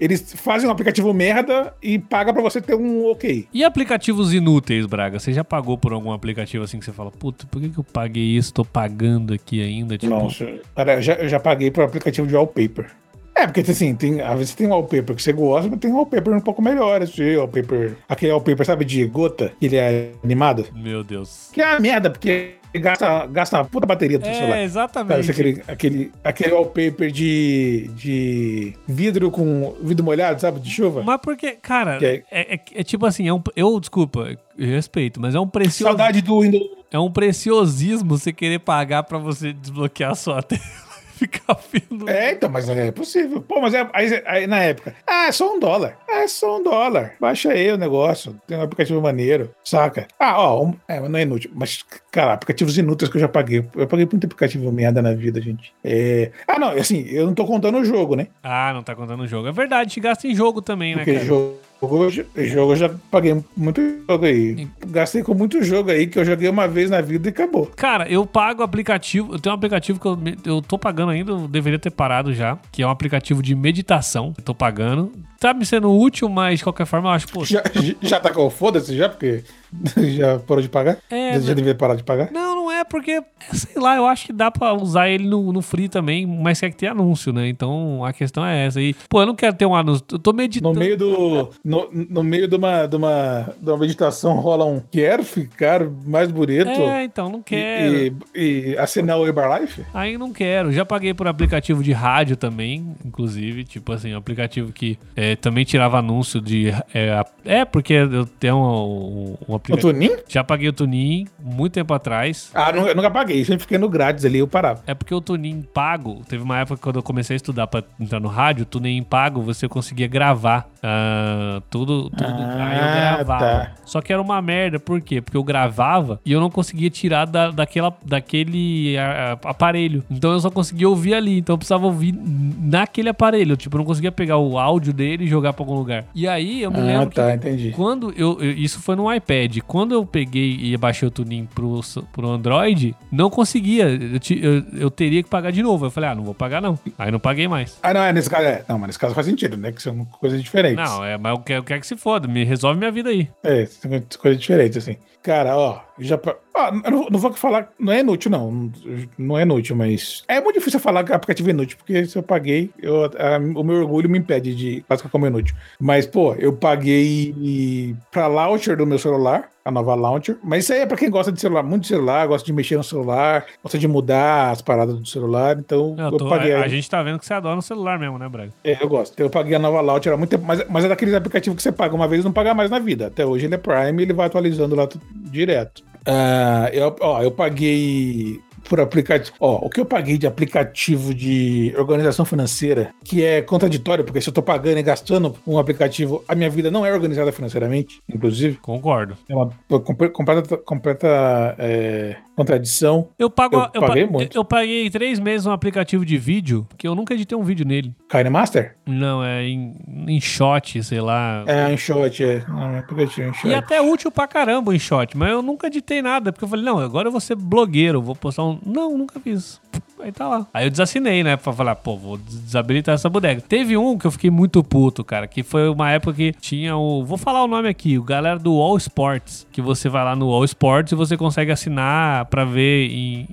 Eles fazem um aplicativo merda e paga para você ter um ok. E aplicativos inúteis, Braga? Você já pagou por algum aplicativo assim que você fala, puta, por que, que eu paguei isso? Tô pagando aqui ainda? Tipo... Nossa, cara, eu já, eu já paguei por aplicativo de wallpaper. É, porque assim, tem, às vezes tem wallpaper que você gosta, mas tem wallpaper um pouco melhor. Esse wallpaper, aquele wallpaper, sabe, de gota, que ele é animado. Meu Deus. Que é uma merda, porque gasta, gasta uma puta bateria do É, celular. Sabe, exatamente. aquele, aquele, aquele wallpaper de, de vidro com vidro molhado, sabe? De chuva. Mas porque, cara, aí- é, é- é tipo assim, é um, eu, desculpa, eu respeito, mas é um precioso, Saudade do Windows. é um preciosismo você querer pagar pra você desbloquear a sua tela ficar vendo. É, então, mas é possível. Pô, mas é, aí, aí na época, ah, é só um dólar. Ah, é só um dólar. Baixa aí o negócio. Tem um aplicativo maneiro, saca? Ah, ó, um- é, mas não é inútil. Mas, cara, aplicativos inúteis que eu já paguei. Eu paguei muito aplicativo merda na vida, gente. É... Ah, não, assim, eu não tô contando o jogo, né? Ah, não tá contando o jogo. É verdade, a gente gasta em jogo também, né, Porque cara? jogo, já- jogo eu já paguei muito jogo aí. Gastei com muito jogo aí que eu joguei uma vez na vida e acabou. Cara, eu pago aplicativo. Eu tenho um aplicativo que eu, eu tô pagando ainda, eu deveria ter parado já. Que é um aplicativo de meditação. Eu tô pagando. Tá me sendo útil, mas de qualquer forma eu acho, pô. Já, já tá com foda-se já, porque (laughs) já parou de pagar? É, já, já devia parar de pagar? Não, não é porque, sei lá, eu acho que dá pra usar ele no, no free também, mas quer que ter anúncio, né? Então a questão é essa. E, pô, eu não quero ter um anúncio. Eu tô No meditando. meio do. No, no meio de uma, de, uma, de uma meditação rola um quero ficar mais bonito É, então, não quero. e, e, e assinar o Herbalife? Aí não quero. Já paguei por aplicativo de rádio também, inclusive. Tipo assim, um aplicativo que é, também tirava anúncio de. É, é, porque eu tenho um, um O aplicativo. Tunin? Já paguei o Tunin muito tempo atrás. Ah, nunca, nunca paguei, sempre fiquei no grátis ali, eu parava. É porque o Tunin pago, teve uma época quando eu comecei a estudar pra entrar no rádio, o Tunin pago você conseguia gravar ah, tudo, tudo. Ah, aí eu gravava. tá. Só que era uma merda, por quê? Porque eu gravava e eu não conseguia tirar da, daquela, daquele aparelho. Então eu só conseguia ouvir ali, então eu precisava ouvir naquele aparelho. Tipo, eu não conseguia pegar o áudio dele e jogar pra algum lugar. E aí eu me Ah, lembro tá, que entendi. quando eu, eu- Isso foi no iPad. Quando eu peguei e baixei o Tuning pro, pro Android, não conseguia. Eu, ti- eu- eu teria que pagar de novo. Eu falei, ah, não vou pagar não. Aí não paguei mais. Ah, não, é nesse caso. É. Não, mas nesse caso faz sentido, né? Que são coisas diferentes. Não, é, mas eu quero, eu quero que se foda. Me resolve minha vida aí. É, são coisas diferentes, assim. Cara, ó, já. Ó, eu não, não vou falar. Não é inútil, não. Não é inútil, mas. É muito difícil falar que aplicativo é inútil, porque se eu paguei, eu, a- o meu orgulho me impede de classificar como inútil. Mas, pô, eu paguei pra launcher do meu celular, a nova launcher. Mas isso aí é pra quem gosta de celular, muito de celular, gosta de mexer no celular, gosta de mudar as paradas do celular. Então, Eu eu, tô- paguei. a, a gente tá vendo que você adora no celular mesmo, né, Braga? É, eu gosto. Eu paguei a nova launcher há muito tempo, mas, mas é daqueles aplicativos que você paga uma vez e não paga mais na vida. Até hoje ele é Prime e ele vai atualizando lá direto. Ah, eu, ó, eu paguei por aplicativo. Ó, o que eu paguei de aplicativo de organização financeira, que é contraditório, porque se eu tô pagando e gastando um aplicativo, a minha vida não é organizada financeiramente, inclusive. Concordo. É uma comple- completa, completa é, contradição. Eu pago. Eu Eu, pa- paguei muito. eu paguei três meses um aplicativo de vídeo, que eu nunca editei um vídeo nele. Kine Master? Não, é em, em shot, sei lá. É, um shot, é. Não, é aplicativo, um shot. E até útil pra caramba o InShot, mas eu nunca editei nada, porque eu falei, não, agora eu vou ser blogueiro, vou postar um. Não, nunca fiz. Aí tá lá. Aí eu desassinei, né? Pra falar, pô, vou des- desabilitar essa bodega. Teve um que eu fiquei muito puto, cara, que foi uma época que tinha o. Vou falar o nome aqui, o galera do All Sports. Que você vai lá no All Sports e você consegue assinar pra ver em.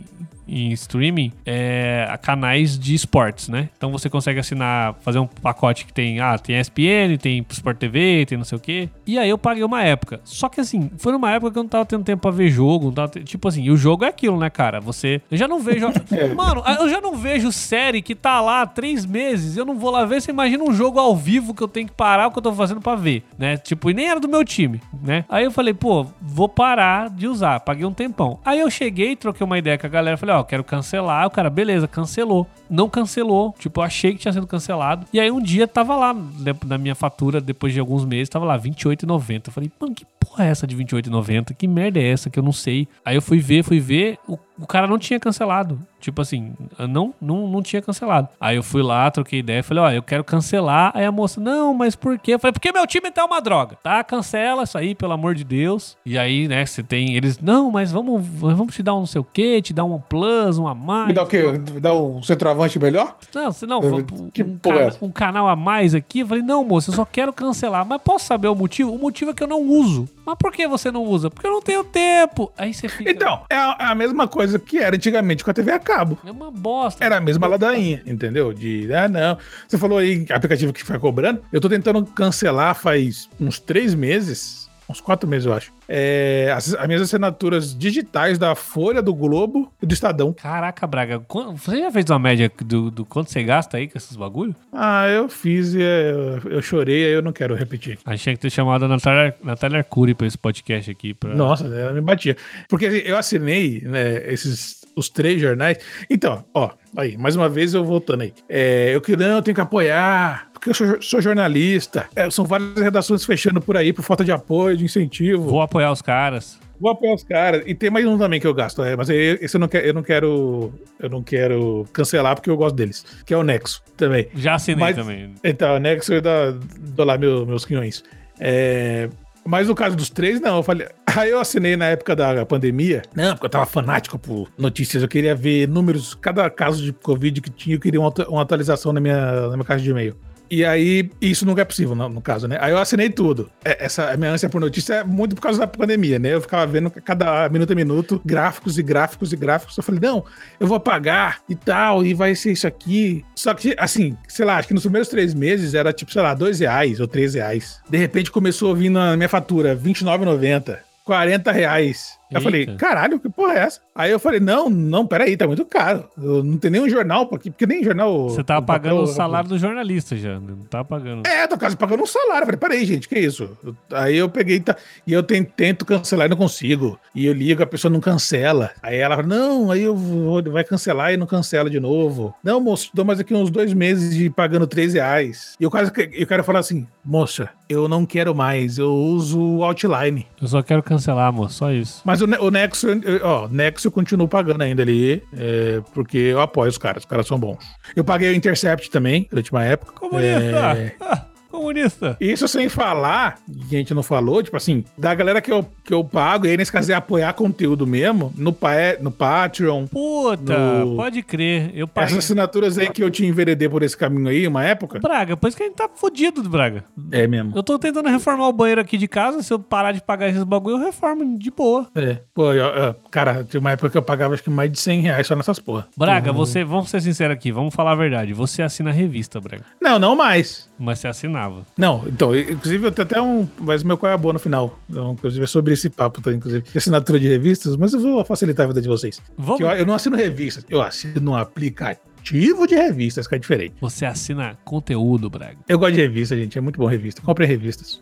Em streaming, é, a canais de esportes, né? Então você consegue assinar, fazer um pacote que tem, ah, tem ESPN, tem Sport TV, tem não sei o quê. E aí eu paguei uma época. Só que assim, foi numa época que eu não tava tendo tempo pra ver jogo, tipo assim, e o jogo é aquilo, né, cara? Você, eu já não vejo, (laughs) (laughs) mano, eu já não vejo série que tá lá há três meses, eu não vou lá ver, você imagina um jogo ao vivo que eu tenho que parar o que eu tô fazendo pra ver, né? Tipo, e nem era do meu time, né? Aí eu falei, pô, vou parar de usar, paguei um tempão. Aí eu cheguei, troquei uma ideia com a galera, falei, ó, quero cancelar, o cara, beleza, cancelou. Não cancelou, tipo, eu achei que tinha sido cancelado. E aí um dia tava lá, né, na minha fatura, depois de alguns meses, tava lá, R$28,90. Eu falei, mano, que porra é essa de R$28,90? Que merda é essa que eu não sei? Aí eu fui ver, fui ver, o, o cara não tinha cancelado. Tipo assim, não, não, não tinha cancelado. Aí eu fui lá, troquei ideia, falei, ó, eu quero cancelar. Aí a moça, não, mas por quê? Eu falei, porque meu time tá uma droga, tá? Cancela isso aí, pelo amor de Deus. E aí, né, você tem eles, não, mas vamos, vamos te dar um não sei o quê, te dar um plus, um a mais. Me dá o quê? Me dá um centroavante melhor? Não, você não, um, que um porra é essa? um canal a mais aqui. Eu falei, não, moça, eu só quero cancelar. Mas posso saber o motivo? O motivo é que eu não uso. Mas por que você não usa? Porque eu não tenho tempo. Aí você fica. Então, é a, é a mesma coisa que era antigamente com a TV a cabo. É uma bosta. Era a mesma ladainha, entendeu? De, ah, não. Você falou aí, aplicativo que fica cobrando. Eu tô tentando cancelar faz uns três meses. Uns quatro meses, eu acho. É, as, as minhas assinaturas digitais da Folha, do Globo e do Estadão. Caraca, Braga, você já fez uma média do, do quanto você gasta aí com esses bagulho? Ah, eu fiz e é, eu, eu chorei, aí eu não quero repetir. A gente tinha que ter chamado a Natália, Natália Arcuri pra esse podcast aqui. Pra... Nossa, ela me batia. Porque assim, eu assinei, né, esses, os três jornais. Então, ó, aí, mais uma vez eu voltando aí. É, eu que não, eu tenho que apoiar, porque eu sou, sou jornalista. É, são várias redações fechando por aí por falta de apoio, de incentivo. Vou apoiar os caras. Vou apoiar os caras. E tem mais um também que eu gasto, é, mas esse eu não, quero, eu não quero. Eu não quero cancelar porque eu gosto deles. Que é o Nexo também. Já assinei Mas- também. Então, o Nexo eu dou, dou lá meu- meus quinhões. É, mas no caso dos três, não. Eu falei. (laughs) Aí eu assinei na época da pandemia. Não, porque eu tava fanático por notícias. Eu queria ver números, cada caso de Covid que tinha, eu queria uma atualização na minha, na minha caixa de e-mail. E aí, isso nunca é possível, no, no caso, né? Aí eu assinei tudo. É, Essa minha ânsia por notícia é muito por causa da pandemia, né? Eu ficava vendo cada minuto a minuto gráficos e gráficos e gráficos. Eu falei, não, eu vou pagar e tal, e vai ser isso aqui. Só que, assim, sei lá, acho que nos primeiros três meses era tipo, sei lá, dois reais ou três reais. De repente começou a vir na minha fatura R$29,90. 40 reais. Eu Eita. falei, caralho, que porra é essa? Aí eu falei, não, não, peraí, tá muito caro. Eu não tem nenhum jornal aqui, porque nem jornal. Você tava papel- pagando o salário do jornalista já, né? não tava pagando. É, tô quase pagando um salário. Eu falei, peraí, gente, que isso? Eu- Aí eu peguei tá, e eu ten- tento cancelar e não consigo. E eu ligo, a pessoa não cancela. Aí ela fala, não, aí eu vou, vai cancelar e não cancela de novo. Não, moço, dou mais aqui uns dois meses de pagando três reais. E eu quase eu quero falar assim, moça, eu não quero mais, eu uso o Outline. Eu só quero cancelar, amor, só isso. Mas o, Ne- o Nexo, ó, Nexo eu continuo pagando ainda ali, é, porque eu apoio os caras, os caras são bons. Eu paguei o Intercept também, durante uma época. Comunista! É, (laughs) comunista! isso sem falar, que a gente não falou, tipo assim, da galera que eu, que eu pago, e aí nesse caso é apoiar conteúdo mesmo, no, pa no Patreon. Puta, No- pode crer. Eu paguei. Essas assinaturas aí que eu te enveredei por esse caminho aí, uma época. Braga, por isso que a gente tá fudido, Braga. É mesmo. Eu tô tentando reformar o banheiro aqui de casa. Se eu parar de pagar esses bagulho, eu reformo de boa. É. Pô, eu- eu- cara, tinha uma época que eu pagava acho que mais de 100 reais só nessas porra. Braga, Uhum. você, vamos ser sinceros aqui, vamos falar a verdade. Você assina a revista, Braga. Não, não mais. Mas você assinava. Não, então, inclusive eu tenho até um. Mas meu qual é a boa no final. Então, inclusive é sobre esse papo, tá, inclusive. de Assinatura de revistas, mas eu vou facilitar a vida de vocês. Vamos. Eu, eu não assino revistas, eu assino um aplicativo de revistas, que é diferente. Você assina conteúdo, Braga. Eu gosto de revista, gente. É muito bom revista. Comprem revistas.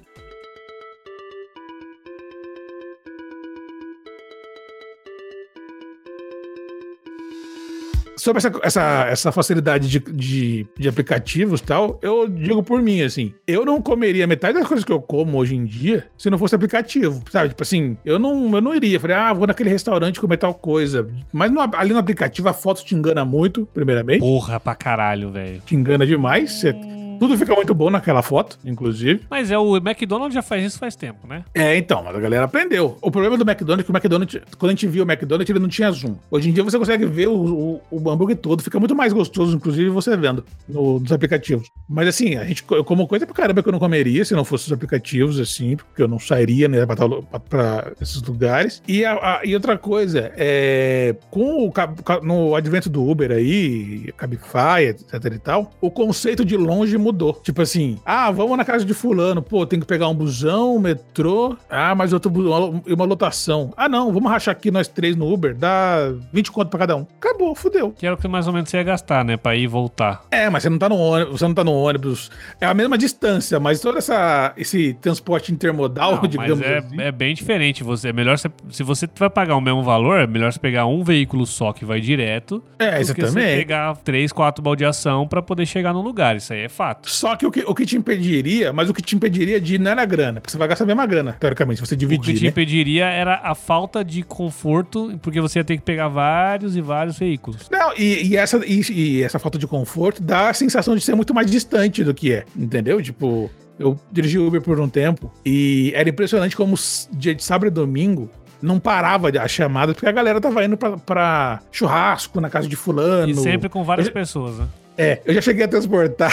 Sobre essa, essa, essa facilidade de, de, de aplicativos e tal, eu digo por mim, assim, eu não comeria metade das coisas que eu como hoje em dia se não fosse aplicativo, sabe? Tipo assim, eu não, eu não iria. Falei, ah, vou naquele restaurante comer tal coisa. Mas no- ali no aplicativo a foto te engana muito, primeiramente. Porra pra caralho, velho. Te engana demais. Você tudo fica muito bom naquela foto, inclusive. Mas é o McDonald's já faz isso faz tempo, né? É, então, mas a galera aprendeu. O problema do McDonald's é que o McDonald's, quando a gente viu o McDonald's, ele não tinha zoom. Hoje em dia você consegue ver o, o, o hambúrguer todo, fica muito mais gostoso, inclusive, você vendo no- nos aplicativos. Mas assim, a gente, como coisa pra caramba que eu não comeria se não fosse os aplicativos, assim, porque eu não sairia, né, pra, pra- pra esses lugares. E, a- a- e outra coisa, é, com o, no advento do Uber aí, Cabify, etc e tal, o conceito de longe mudou. Tipo assim, ah, vamos na casa de fulano, pô, tem que pegar um busão, um metrô, ah, mas outro busão, e uma lotação. Ah, não, vamos rachar aqui nós três no Uber, dá 20 conto pra cada um. Acabou, fudeu. Que era o que mais ou menos você ia gastar, né? Pra ir e voltar. É, mas você não tá no ônibus, você não tá no ônibus. É a mesma distância, mas todo essa, esse transporte intermodal, Não, mas digamos é, assim. é bem diferente. Você, é melhor você, se você vai pagar o mesmo valor, é melhor você pegar um veículo só que vai direto É, do que você exatamente. pegar três, quatro baldeação pra poder chegar no lugar. Isso aí é fato. Só que o, que o que te impediria, mas o que te impediria de ir não era grana, porque você vai gastar a mesma grana, teoricamente, se você O que dividir, te né? impediria era a falta de conforto, porque você ia ter que pegar vários e vários veículos. Não, e, e essa, e, e essa falta de conforto dá a sensação de ser muito mais distante do que é, entendeu? Tipo, eu dirigi Uber por um tempo e era impressionante como dia de sábado e domingo não parava a chamada, porque a galera tava indo pra, pra churrasco na casa de fulano. E sempre com várias Eu- pessoas, né? É, eu já cheguei a transportar,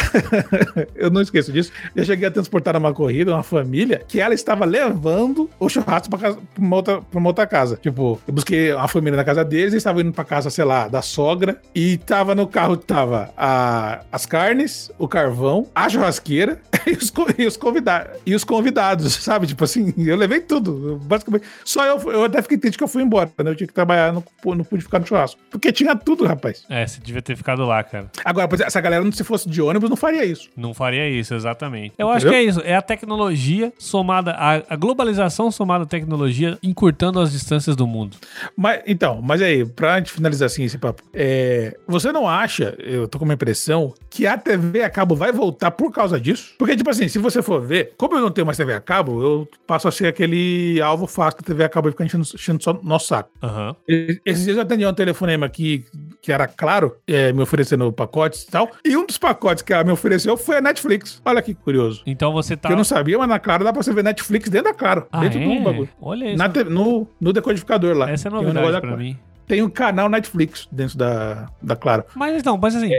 (laughs) eu não esqueço disso, já cheguei a transportar uma corrida, uma família, que ela estava levando o churrasco pra, casa, pra, uma, outra, pra uma outra casa. Tipo, eu busquei uma família na casa deles, eles estavam indo pra casa, sei lá, da sogra, e tava no carro, tava a, as carnes, o carvão, a churrasqueira (laughs) e os, e os, convidados, e os convidados, sabe? Tipo assim, eu levei tudo, basicamente. Só eu, eu até fiquei triste que eu fui embora, né? Eu tinha que trabalhar, não, não pude ficar no churrasco. Porque tinha tudo, rapaz. É, você devia ter ficado lá, cara. Agora, essa galera, se fosse de ônibus, não faria isso. Não faria isso, exatamente. Eu acho que é isso. É a tecnologia somada, a, a globalização somada à tecnologia encurtando as distâncias do mundo. Mas, então, mas aí, pra gente finalizar assim esse papo, é, você não acha, eu tô com uma impressão, que a TV a cabo vai voltar por causa disso? Porque, tipo assim, se você for ver, como eu não tenho mais TV a cabo, eu passo a ser aquele alvo fácil que a TV a cabo fica enchendo, enchendo só nosso saco. Aham. Esses dias eu atendi um telefonema aqui que era claro, é, me oferecendo pacotes e tal. E um dos pacotes que ela me ofereceu foi a Netflix. Olha que curioso. Então você tá. Que eu não sabia, mas na Claro dá pra você ver Netflix dentro da Claro. Ah, dentro é? do bagulho. Olha isso. Te- no, no decodificador lá. Essa é um novidade da pra mim. Tem um canal Netflix dentro da, da Claro. Mas então, mas assim,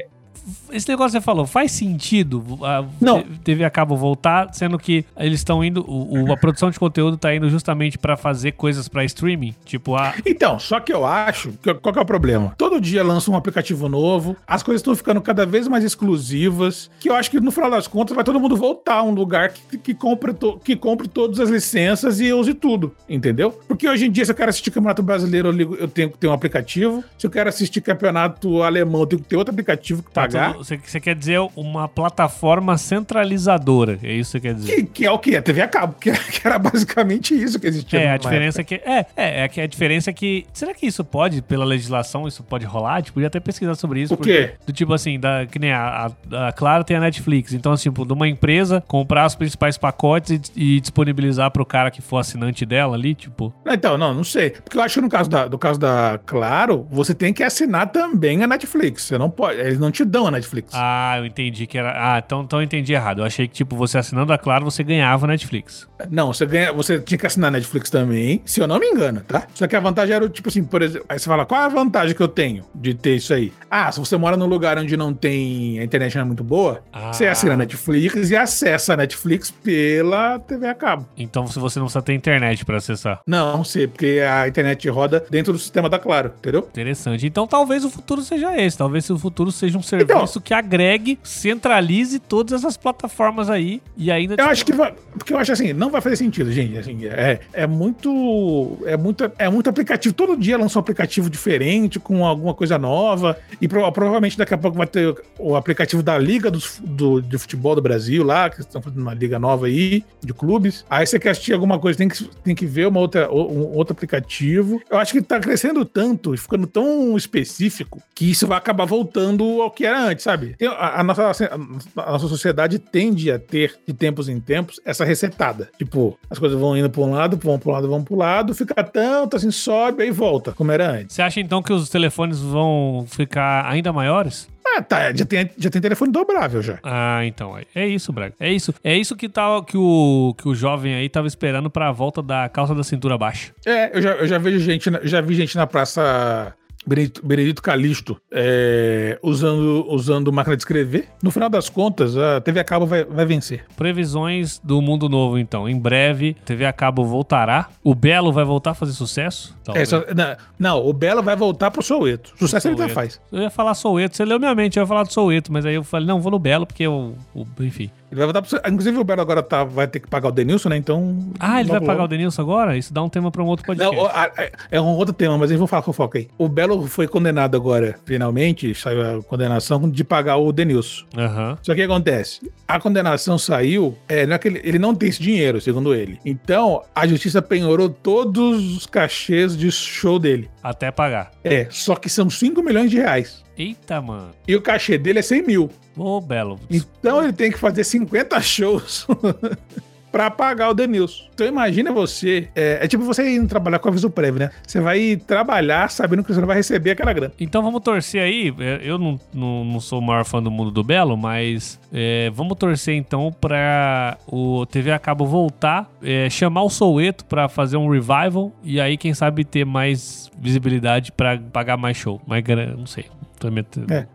esse negócio que você falou, faz sentido a Não. TV a cabo voltar, sendo que eles estão indo, o, o- a produção de conteúdo tá indo justamente pra fazer coisas pra streaming, tipo a Então, só que eu acho. Que, qual que é o problema? Todo dia lança um aplicativo novo, as coisas estão ficando cada vez mais exclusivas. Que eu acho que no final das contas vai todo mundo voltar a um lugar que, que, compre, to- que compre todas as licenças e use tudo. Entendeu? Porque hoje em dia, se eu quero assistir Campeonato Brasileiro, eu, ligo- eu tenho que ter um aplicativo. Se eu quero assistir Campeonato Alemão, eu tenho que ter outro aplicativo que tá pagar. você, você quer dizer uma plataforma centralizadora, é isso que você quer dizer? Que, que é o que? A TV a cabo, que, (laughs) que era basicamente isso que existia. É, a diferença é que. É, é, é que a diferença é que. Será que isso pode, pela legislação, isso pode rolar? Gente podia até pesquisar sobre isso. O quê? Do tipo assim, da, que nem a, a, a Claro tem a Netflix. Então, assim, tipo, de uma empresa comprar os principais pacotes e, e disponibilizar pro cara que for assinante dela ali, tipo. Não, Então, não, não sei. Porque eu acho que no caso da, do caso da Claro, você tem que assinar também a Netflix. Você não pode. Eles não te dão a Netflix. Ah, eu entendi que era. Ah, então, então eu entendi errado. Eu achei que, tipo, você assinando a Claro, você ganhava a Netflix. Não, você ganha, você tinha que assinar a Netflix também, se eu não me engano, tá? Só que a vantagem era, tipo assim, por exemplo, aí você fala, qual é a vantagem que eu tenho de ter isso aí? Ah, se você mora num lugar onde não tem, a internet não é muito boa, Ah. você assina a Netflix e acessa a Netflix pela TV a cabo. Então, se você não precisa ter internet pra acessar. Não, sei, porque a internet roda dentro do sistema da Claro, entendeu? Interessante. Então talvez o futuro seja esse. Talvez o futuro seja um serviço que agregue, centralize todas essas plataformas aí e ainda. Eu acho que vai, porque eu acho assim, não vai fazer sentido, gente. Assim, é, é muito, é muito, é muito aplicativo. Todo dia lança um aplicativo diferente com alguma coisa nova e pro- provavelmente daqui a pouco vai ter o aplicativo da Liga dos- do, de Futebol do Brasil lá, que estão fazendo uma liga nova aí de clubes. Aí você quer assistir alguma coisa, tem que, tem que ver uma outra, um outro aplicativo. Eu acho que tá crescendo tanto e ficando tão específico que isso vai acabar voltando ao que era antes, sabe? Tem- a, a nossa, a nossa sociedade tende a ter, de tempos em tempos, essa resetada. Tipo, as coisas vão indo pra um lado, vão pra um lado, vão pro lado, fica tanto assim, sobe aí volta, como era antes. Você acha então que os telefones vão ficar ainda maiores? Ah, tá, já tem, já tem telefone dobrável já. Ah, então. é- É isso, Braga. É isso. É isso que, tá, que, o, que o jovem aí tava esperando pra volta da calça da cintura baixa. É, eu já, eu já vejo gente, já vi gente na praça Benedito, Benedito Calixto é, usando, usando máquina de escrever. No final das contas, a TV a cabo vai, vai vencer. Previsões do mundo novo, então. Em breve, TV a cabo voltará. O Belo vai voltar a fazer sucesso? É, Talvez. só- não, não, o Belo vai voltar pro Soueto. Sucesso ele já Soueto. faz. Eu ia falar Soueto, você leu minha mente, eu ia falar do Soueto, mas aí eu falei, não, vou no Belo, porque eu. o- enfim. Ele vai voltar pro Soueto. Inclusive, o Belo agora tá, vai ter que pagar o Denilson, né? Então. Ah, ele vai logo, pagar o logo. Denilson agora? Isso dá um tema pra um outro podcast. Não, o- a- é um outro tema, mas gente vai falar com foco aí. O Belo foi condenado agora, finalmente, saiu a condenação de pagar o Denilson. Aham. Só que o que acontece? A condenação saiu, é, é ele, não tem esse dinheiro, segundo ele. Então, a justiça penhorou todos os cachês de show dele. Até pagar. É, só que são 5 milhões de reais. Eita, mano. E o cachê dele é 100 mil. Ô, Belo. Então ele tem que fazer 50 shows (laughs) pra pagar o Denilson. Então imagina você, é, é tipo você indo trabalhar com aviso prévio, né? Você vai trabalhar sabendo que você não vai receber aquela grana. Então vamos torcer aí. é, Eu não, não, não sou o maior fã do mundo do Belo, mas é, vamos torcer então pra o TV a cabo voltar, é, chamar o Soueto pra fazer um revival e aí, quem sabe, ter mais visibilidade pra pagar mais show. Mais grana, não sei. Também É.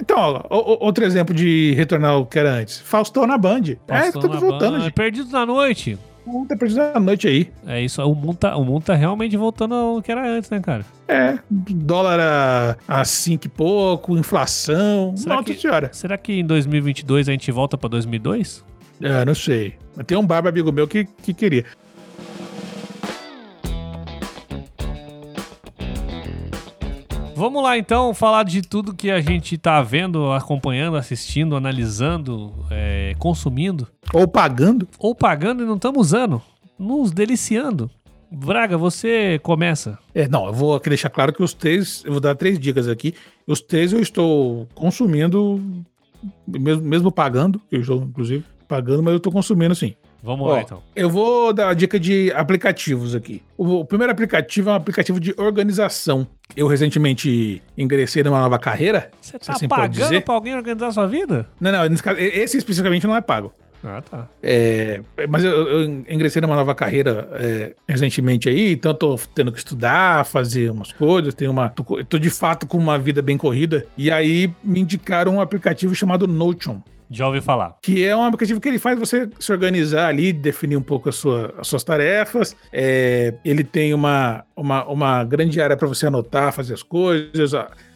Então, ó, o- o- outro exemplo de retornar o que era antes. Faustão na Band. é, Faustão tudo na voltando, Band, gente. Perdidos na noite. Vamos ter perdido a noite aí. É isso, o mundo, tá, o mundo tá realmente voltando ao que era antes, né, cara? É, dólar a, a cinco e pouco, inflação. Será Nossa que- senhora. Será que em 2022 a gente volta pra 2002? É, não sei. Tem um barba amigo meu que, que queria. Vamos lá então falar de tudo que a gente tá vendo, acompanhando, assistindo, analisando, é, consumindo, Ou pagando. ou pagando e não estamos usando, nos deliciando. Braga, você começa. É, não, eu vou aqui deixar claro que os três, eu vou dar três dicas aqui. Os três eu estou consumindo, mesmo, mesmo pagando, eu estou inclusive pagando, mas eu estou consumindo sim. Vamos Ó, lá então. Eu vou dar a dica de aplicativos aqui. O, o primeiro aplicativo é um aplicativo de organização. Eu recentemente ingressei numa nova carreira. Você se tá assim pagando pra alguém organizar a sua vida? Não, não, nesse caso, esse especificamente não é pago. Ah, tá. É, mas eu, eu ingressei numa nova carreira é, recentemente aí, então eu tô tendo que estudar, fazer umas coisas, tenho uma, tô, tô de fato com uma vida bem corrida. E aí me indicaram um aplicativo chamado Notion. Já ouvi falar. Que é um aplicativo que ele faz você se organizar ali, definir um pouco sua- as suas tarefas. É, ele tem uma, uma, uma grande área para você anotar, fazer as coisas,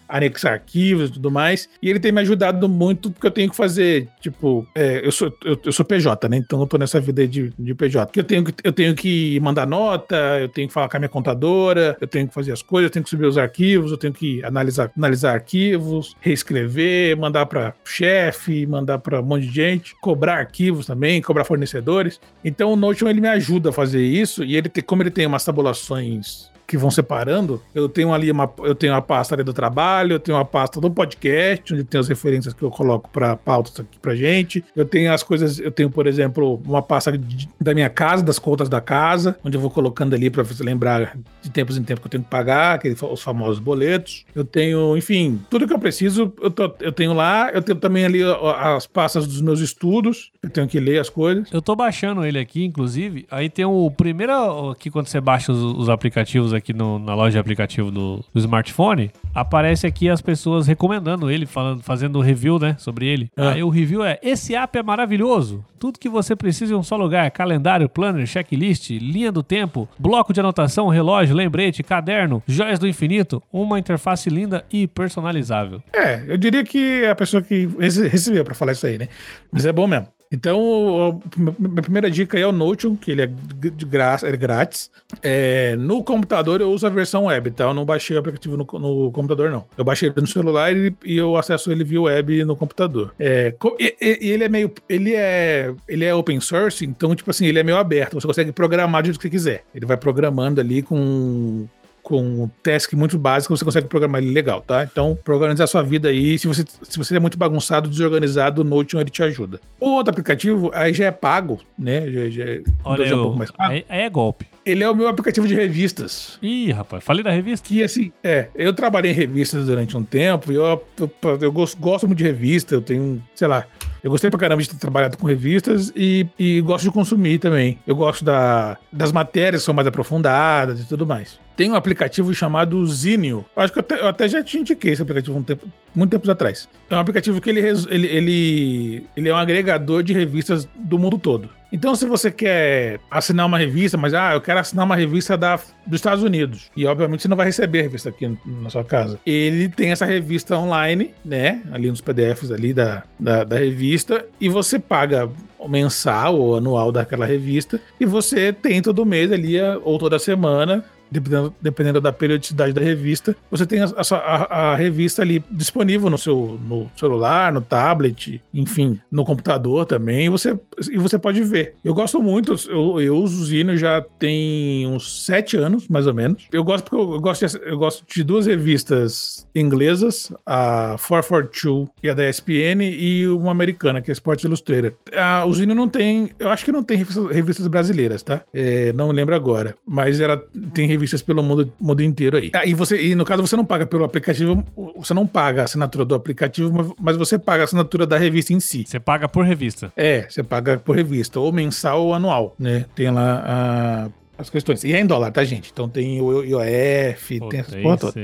anexar arquivos e tudo mais. E ele tem me ajudado muito porque eu tenho que fazer, tipo, é, eu, sou, eu, eu sou PJ, né? Então eu tô nessa vida de, de PJ. Eu tenho, que, eu tenho que mandar nota, eu tenho que falar com a minha contadora, eu tenho que fazer as coisas, eu tenho que subir os arquivos, eu tenho que analisar, analisar arquivos, reescrever, mandar para chefe, mandar para um monte de gente, cobrar arquivos também, cobrar fornecedores. Então o Notion ele me ajuda a fazer isso e ele tem, como ele tem umas tabulações que vão separando, eu tenho ali uma, eu tenho a pasta do trabalho, eu tenho a pasta do podcast, onde tem as referências que eu coloco para pautas aqui pra gente. Eu tenho as coisas, eu tenho, por exemplo, uma pasta de- da minha casa, das contas da casa, onde eu vou colocando ali para lembrar de tempos em tempos que eu tenho que pagar, aqueles, os famosos boletos. Eu tenho, enfim, tudo que eu preciso, eu, tô- eu tenho lá. Eu tenho também ali as pastas dos meus estudos, eu tenho que ler as coisas. Eu tô baixando ele aqui, inclusive. Aí tem o primeiro aqui quando você baixa os, os aplicativos aqui no- na loja de aplicativo do, do smartphone, aparece aqui as pessoas recomendando ele, falando, fazendo review, né, sobre ele. Ah. Aí o review é: esse app é maravilhoso. Tudo que você precisa em um só lugar: calendário, planner, checklist, linha do tempo, bloco de anotação, relógio, lembrete, caderno, joias do infinito, uma interface linda e personalizável. É, eu diria que é a pessoa que rece- recebeu para falar isso aí, né? Mas é bom mesmo. Então, minha primeira dica é o Notion, que ele é ele é grátis. É, no computador eu uso a versão web, tá? Eu não baixei o aplicativo no, no computador, não. Eu baixei ele no celular e, e eu acesso ele via web no computador. É, e, e- e ele é meio. Ele é. Ele é open source, então, tipo assim, ele é meio aberto. Você consegue programar do jeito que você quiser. Ele vai programando ali com com um task muito básico, você consegue programar ele legal, tá? Então, para organizar a sua vida aí, se você, se você é muito bagunçado, desorganizado, o Notion ele te ajuda. O outro aplicativo, aí já é pago, né? Já, já, é- Olha, já é um eu, pouco mais pago. aí, aí é golpe. Ele é o meu aplicativo de revistas. Ih, rapaz, falei da revista? Que assim, é, eu trabalhei em revistas durante um tempo e eu, eu, eu gosto, gosto muito de revista, eu tenho, sei lá, eu gostei pra caramba de ter trabalhado com revistas e, e gosto de consumir também. Eu gosto da, das matérias que são mais aprofundadas e tudo mais. Tem um aplicativo chamado Zinio. Eu acho que eu até, eu até já te indiquei esse aplicativo um tempo, muito tempos atrás. É um aplicativo que ele, ele, ele, ele é um agregador de revistas do mundo todo. Então, se você quer assinar uma revista, mas ah, eu quero assinar uma revista da, dos Estados Unidos, e obviamente você não vai receber a revista aqui na sua casa. Ele tem essa revista online, né? Ali nos PDFs ali da, da, da revista, e você paga mensal ou anual daquela revista, e você tem todo mês ali, ou toda semana, dependendo, dependendo da periodicidade da revista, você tem a, a a revista ali disponível no seu no celular, no tablet, enfim, no computador também, e você, e você pode ver. Eu gosto muito, eu, eu uso o Zino já tem uns sete anos, mais ou menos. Eu gosto porque eu, eu gosto, de, eu gosto de duas revistas inglesas, a 442 e a da ESPN, e uma americana, que é Sports Illustrated. A, o Zino não tem, eu acho que não tem revistas, revistas brasileiras, tá? É, não lembro agora, mas ela tem revistas pelo mundo, mundo inteiro aí. Ah, e, você, e no caso você não paga pelo aplicativo, você não paga a assinatura do aplicativo, mas- mas você paga a assinatura da revista em si. Você paga por revista. É, você paga por revista, ou mensal ou anual, né? Tem lá a. as questões. E é em dólar, tá, gente? Então tem o IOF, Pô, tem porra toda.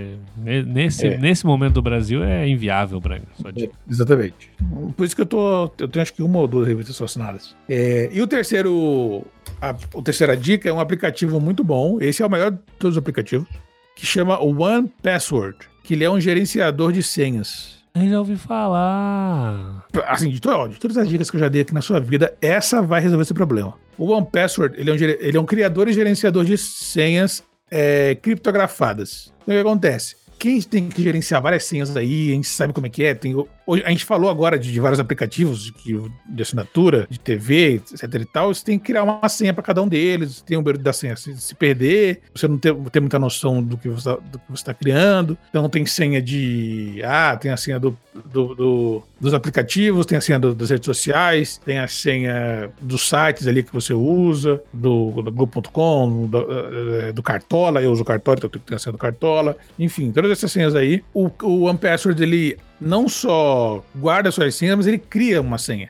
Nesse, É. nesse momento do Brasil é inviável, Braga. É, exatamente. Por isso que eu tô. Eu tenho acho que uma ou duas revistas assinadas. É, e o terceiro. A, a terceira dica é um aplicativo muito bom. Esse é o melhor de todos os aplicativos. Que chama One Password. Que ele é um gerenciador de senhas. Eu já ouvi falar. Assim, de, to- de todas as dicas que eu já dei aqui na sua vida, essa vai resolver esse problema. O One Password ele é um, ele é um criador e gerenciador de senhas é, criptografadas. Então o que acontece? Quem tem que gerenciar várias senhas aí, a gente sabe como é que é. Tem, hoje, a gente falou agora de, de vários aplicativos de, de assinatura, de TV, etc e tal. Você tem que criar uma senha para cada um deles. Tem o medo da senha se, se perder, você não tem, tem muita noção do que você está criando. Então tem senha de. Ah, tem a senha do, do- do- dos aplicativos, tem a senha do- das redes sociais, tem a senha dos sites ali que você usa, do, do do, eh, do Cartola, eu uso Cartola, então eu tenho a senha do Cartola. Enfim, todas essas senhas aí. O, o OnePassword, ele não só guarda suas senhas, mas ele cria uma senha.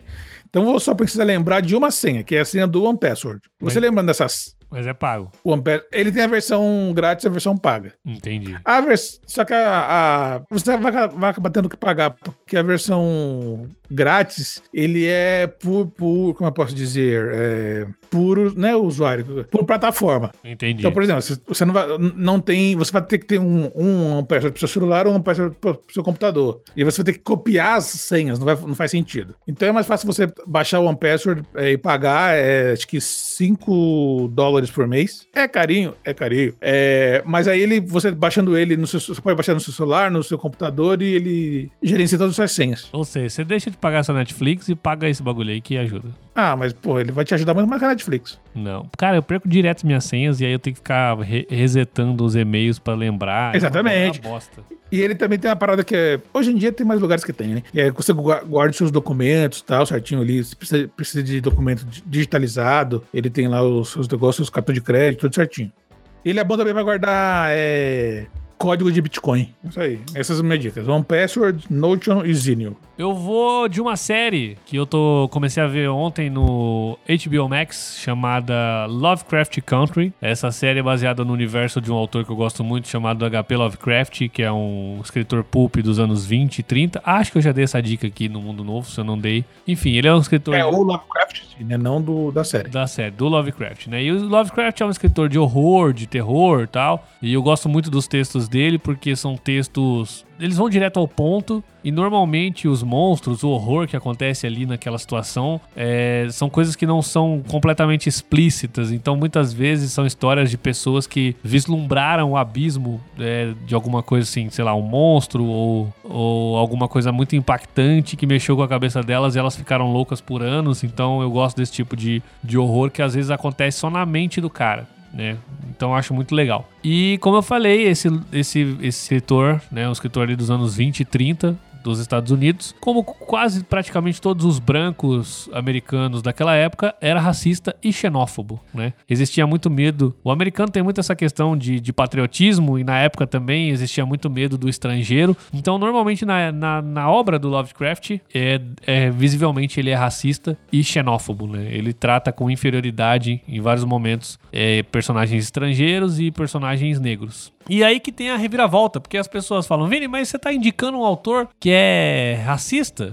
Então você só precisa lembrar de uma senha, que é a senha do OnePassword. Você Mas- lembrando dessas Mas é pago. OnePass, ele tem a versão grátis e a versão paga. Entendi. A vers... Só que a, a- você vai, vai acabar tendo que pagar, porque a versão grátis, ele é por, por como eu posso dizer, é, puro, não é usuário, por plataforma. Entendi. Então, por exemplo, você não vai, não tem, você vai ter que ter um, um password pro seu celular ou um password pro seu computador. E você vai ter que copiar as senhas, não, vai, não faz sentido. Então é mais fácil você baixar o OnePassword é, e pagar, é, acho que 5 dólares por mês. É carinho, é carinho. É, mas aí ele, você baixando ele, no seu, você pode baixar no seu celular, no seu computador e ele gerencia todas as suas senhas. Ou seja, você deixa de pagar sua Netflix e paga esse bagulho aí que ajuda. Ah, mas pô, ele vai te ajudar muito mais a Netflix. Não. Cara, eu perco direto minhas senhas e aí eu tenho que ficar re- resetando os e-mails pra lembrar. Exatamente. É uma bosta. E ele também tem uma parada que é. Hoje em dia tem mais lugares que tem, né? E aí você gua- guarda os seus documentos e tal, certinho ali. Se precisa, precisa de documento di- digitalizado, ele tem lá os seus negócios, os cartões de crédito, tudo certinho. Ele é bom também pra guardar é, código de Bitcoin. Isso aí. Essas são as minhas dicas. One Password, Notion e Zinio. Eu vou de uma série que eu tô comecei a ver ontem no HBO Max chamada Lovecraft Country. Essa série é baseada no universo de um autor que eu gosto muito chamado HP Lovecraft, que é um escritor pulp dos anos 20 e 30. Acho que eu já dei essa dica aqui no Mundo Novo, se eu não dei. Enfim, ele é um escritor É o Lovecraft, né? Não do, da série. da série, do Lovecraft, né? E o Lovecraft é um escritor de horror, de terror e tal. E eu gosto muito dos textos dele porque são textos. Eles vão direto ao ponto. E normalmente os monstros, o horror que acontece ali naquela situação, é, são coisas que não são completamente explícitas. Então muitas vezes são histórias de pessoas que vislumbraram o abismo é, de alguma coisa assim, sei lá, um monstro ou, ou alguma coisa muito impactante que mexeu com a cabeça delas e elas ficaram loucas por anos. Então eu gosto desse tipo de, de horror que às vezes acontece só na mente do cara. Né? Então acho muito legal. E como eu falei, esse, esse, esse escritor, né, um escritor ali dos anos 20 e 30, dos Estados Unidos, como quase praticamente todos os brancos americanos daquela época, era racista e xenófobo, né? Existia muito medo. O americano tem muito essa questão de, de patriotismo e na época também existia muito medo do estrangeiro. Então, normalmente na, na, na obra do Lovecraft, é, é, visivelmente ele é racista e xenófobo, né? Ele trata com inferioridade em vários momentos é, personagens estrangeiros e personagens negros. E aí que tem a reviravolta, porque as pessoas falam, Vini, mas você tá indicando um autor que é racista?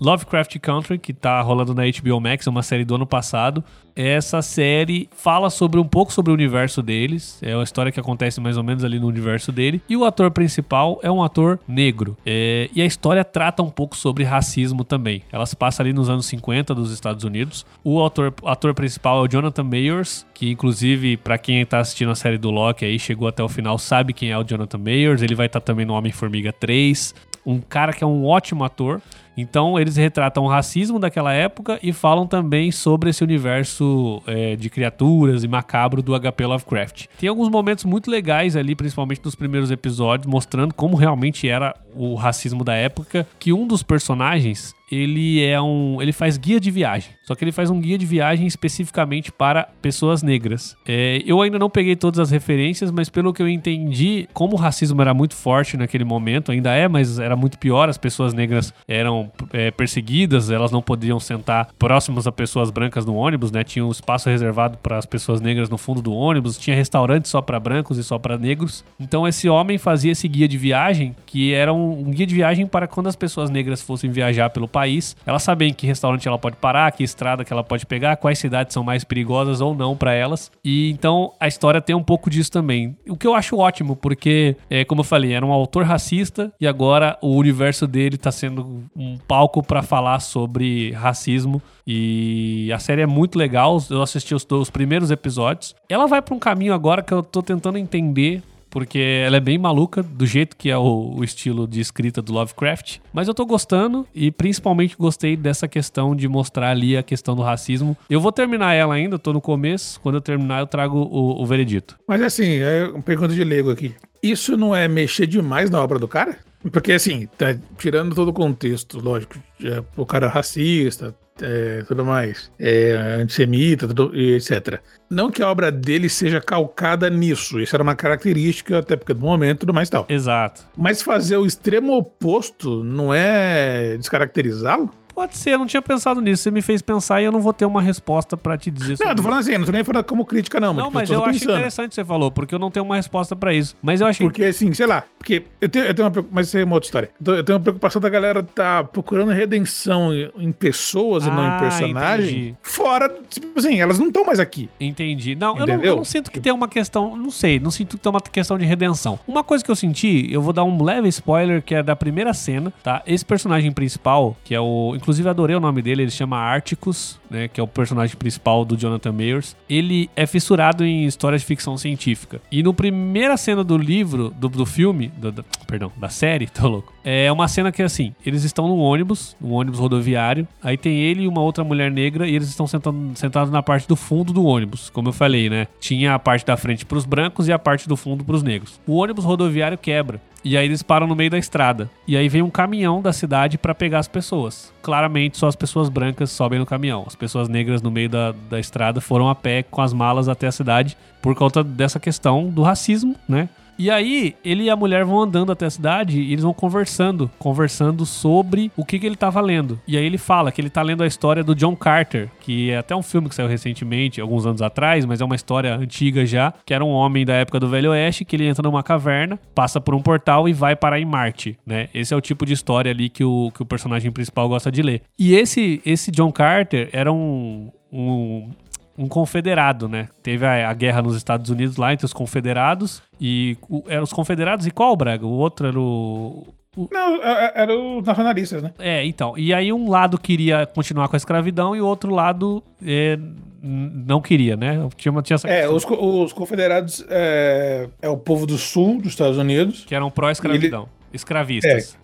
Lovecraft Country, que tá rolando na HBO Max, é uma série do ano passado. Essa série fala sobre um pouco sobre o universo deles. É uma história que acontece mais ou menos ali no universo dele. E o ator principal é um ator negro. É, e a história trata um pouco sobre racismo também. Ela se passa ali nos anos 50 dos Estados Unidos. O ator, ator principal é o Jonathan Mayers, que inclusive, para quem tá assistindo a série do Loki aí, chegou até o final, sabe quem é o Jonathan Mayers. Ele vai estar também no Homem-Formiga 3. Um cara que é um ótimo ator. Então eles retratam o racismo daquela época e falam também sobre esse universo é, de criaturas e macabro do HP Lovecraft. Tem alguns momentos muito legais ali, principalmente nos primeiros episódios, mostrando como realmente era o racismo da época. Que um dos personagens ele é um. ele faz guia de viagem. Só que ele faz um guia de viagem especificamente para pessoas negras. É, eu ainda não peguei todas as referências, mas pelo que eu entendi, como o racismo era muito forte naquele momento, ainda é, mas era muito pior, as pessoas negras eram é, perseguidas, elas não podiam sentar próximas a pessoas brancas no ônibus, né? Tinha um espaço reservado para as pessoas negras no fundo do ônibus, tinha restaurante só para brancos e só para negros. Então esse homem fazia esse guia de viagem, que era um, um guia de viagem para quando as pessoas negras fossem viajar pelo país, elas sabem que restaurante ela pode parar, que estrada que ela pode pegar, quais cidades são mais perigosas ou não para elas. E então a história tem um pouco disso também. O que eu acho ótimo, porque, é, como eu falei, era um autor racista e agora o universo dele tá sendo um palco para falar sobre racismo. E a série é muito legal. Eu assisti os, os primeiros episódios. Ela vai para um caminho agora que eu tô tentando entender porque ela é bem maluca, do jeito que é o, o, estilo de escrita do Lovecraft. Mas eu tô gostando e principalmente gostei dessa questão de mostrar ali a questão do racismo. Eu vou terminar ela ainda, tô no começo. Quando eu terminar, eu trago o, o veredito. Mas assim, é uma pergunta de leigo aqui. Isso não é mexer demais na obra do cara? Porque assim, tá tirando todo o contexto, lógico, é, o cara é racista, é, tudo mais, é, antissemita, tudo, etc. Não que a obra dele seja calcada nisso, isso era uma característica até porque do momento, tudo mais tal. Exato. Mas fazer o extremo oposto não é descaracterizá-lo? Pode ser, eu não tinha pensado nisso. Você me fez pensar e eu não vou ter uma resposta para te dizer Não, eu tô falando assim, não tô nem falando como crítica, não. Mas, não, mas eu, eu acho interessante o que você falou, porque eu não tenho uma resposta para isso. Mas eu acho Porque, assim, sei lá, porque eu tenho, eu tenho uma Mas isso é uma outra história. Eu tenho uma preocupação da galera tá procurando redenção em pessoas ah, e não em ah, personagem. Entendi. Fora, tipo assim, elas não estão mais aqui. Entendi. Não eu, não, eu não, sinto que tem uma questão. Não sei, não sinto que tem uma questão de redenção. Uma coisa que eu senti, eu vou dar um leve spoiler, que é da primeira cena, tá? Esse personagem principal, que é o. Inclusive, adorei o nome dele ele chama Articus, né, que é o personagem principal do Jonathan Mayers. Ele é fissurado em histórias de ficção científica. E no primeira cena do livro, do, do filme, do, do, perdão, da série, (laughs) tô louco, é uma cena que é assim, eles estão num ônibus, um ônibus rodoviário, aí tem ele e uma outra mulher negra e eles estão sentando, sentados na parte do fundo do ônibus, como eu falei, né? Tinha a parte da frente para os brancos e a parte do fundo para os negros. O ônibus rodoviário quebra e aí eles param no meio da estrada. E aí vem um caminhão da cidade para pegar as pessoas. Claramente só as pessoas brancas sobem no caminhão. As pessoas negras no meio da, da estrada foram a pé com as malas até a cidade por conta dessa questão do racismo, né? E aí, ele e a mulher vão andando até a cidade e eles vão conversando, conversando sobre o que, que ele tava lendo. E aí ele fala que ele tá lendo a história do John Carter, que é até um filme que saiu recentemente, alguns anos atrás, mas é uma história antiga já, que era um homem da época do Velho Oeste, que ele entra numa caverna, passa por um portal e vai parar em Marte, né? Esse é o tipo de história ali que o, que o personagem principal gosta de ler. E esse, esse John Carter era um, um, um confederado, né? Teve a, a, guerra nos Estados Unidos lá entre os confederados e o, eram os confederados e qual, Braga? O outro era o, o... Não, é, é, era os nacionalistas, né? É, então. E aí um lado queria continuar com a escravidão e o outro lado é, não queria, né? Tinha, tinha essa é, os, os, confederados é, é, o povo do sul dos Estados Unidos. Que eram pró-escravidão. Ele... Escravistas.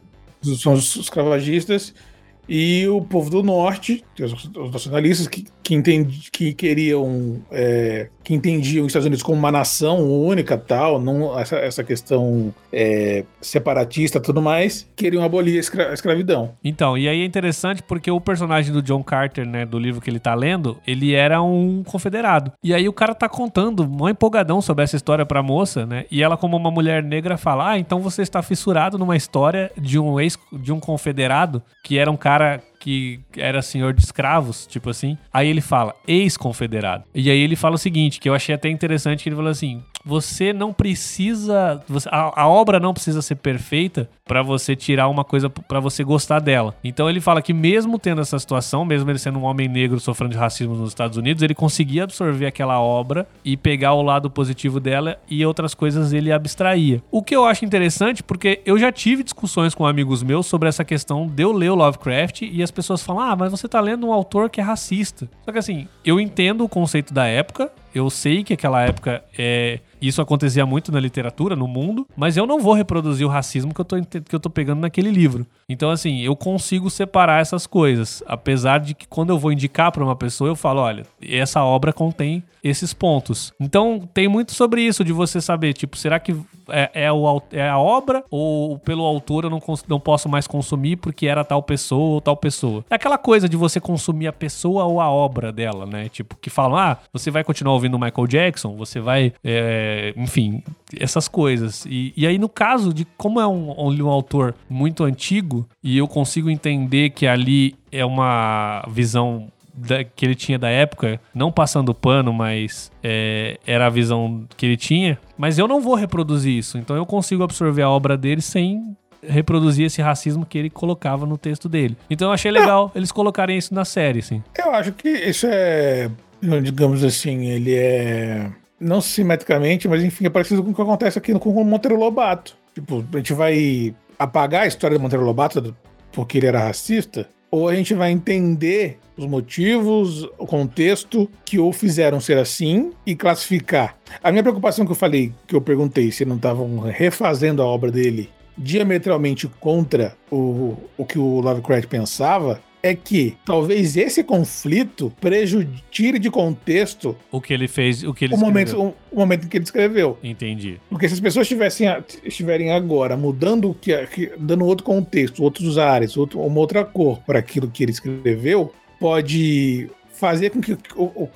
É, são os escravagistas. E o povo do norte, os nacionalistas que, que, entendi, que queriam, é, que entendiam os Estados Unidos como uma nação única, tal, não essa, essa questão é, separatista, tudo mais, queriam abolir a, escra a, escravidão. Então, e aí é interessante porque o personagem do John Carter, né, do livro que ele tá lendo, ele era um confederado. E aí o cara tá contando, mó empolgadão sobre essa história pra moça, né? E ela, como uma mulher negra, fala: "Ah, então você está fissurado numa história de um ex de um confederado que era um cara cara que era senhor de escravos, tipo assim. Aí ele fala, ex-confederado. E aí ele fala o seguinte, que eu achei até interessante, que ele falou assim, você não precisa, você, a, a, obra não precisa ser perfeita para você tirar uma coisa para você gostar dela. Então ele fala que mesmo tendo essa situação, mesmo ele sendo um homem negro sofrendo de racismo nos Estados Unidos, ele conseguia absorver aquela obra e pegar o lado positivo dela e outras coisas ele abstraía. O que eu acho interessante porque eu já tive discussões com amigos meus sobre essa questão de eu ler o Lovecraft e as pessoas falam: "Ah, mas você tá lendo um autor que é racista". Só que assim, eu entendo o conceito da época, eu sei que aquela época é, isso acontecia muito na literatura, no mundo, mas eu não vou reproduzir o racismo que eu tô, que eu tô pegando naquele livro. Então, assim, eu consigo separar essas coisas. Apesar de que quando eu vou indicar para uma pessoa, eu falo: olha, essa obra contém esses pontos. Então, tem muito sobre isso, de você saber, tipo, será que é, é, o, é a obra ou pelo autor eu não, não posso mais consumir porque era tal pessoa ou tal pessoa? É aquela coisa de você consumir a pessoa ou a obra dela, né? Tipo, que falam: ah, você vai continuar ouvindo Michael Jackson, você vai. É, enfim, essas coisas. E, e aí, no caso de como é um, um, um autor muito antigo e eu consigo entender que ali é uma visão da, que ele tinha da época, não passando pano, mas é, era a visão que ele tinha. Mas eu não vou reproduzir isso, então eu consigo absorver a obra dele sem reproduzir esse racismo que ele colocava no texto dele. Então eu achei legal eles colocarem isso na série, assim. Eu acho que isso é, digamos assim, ele é não simetricamente, mas enfim, é parecido com o que acontece aqui com o Monteiro Lobato. Tipo, a gente vai apagar a história do Monteiro Lobato porque ele era racista, ou a gente vai entender os motivos, o contexto que o fizeram ser assim e classificar. A minha preocupação que eu falei, que eu perguntei se não estavam refazendo a obra dele diametralmente contra o, o que o Lovecraft pensava, é que talvez esse conflito prejudique de contexto o que ele fez, o que ele o momento, o, o, momento em que ele escreveu. Entendi. Porque se as pessoas tivessem, estiverem agora mudando o que, dando outro contexto, outros ares, outro, uma outra cor para aquilo que ele escreveu, pode fazer com que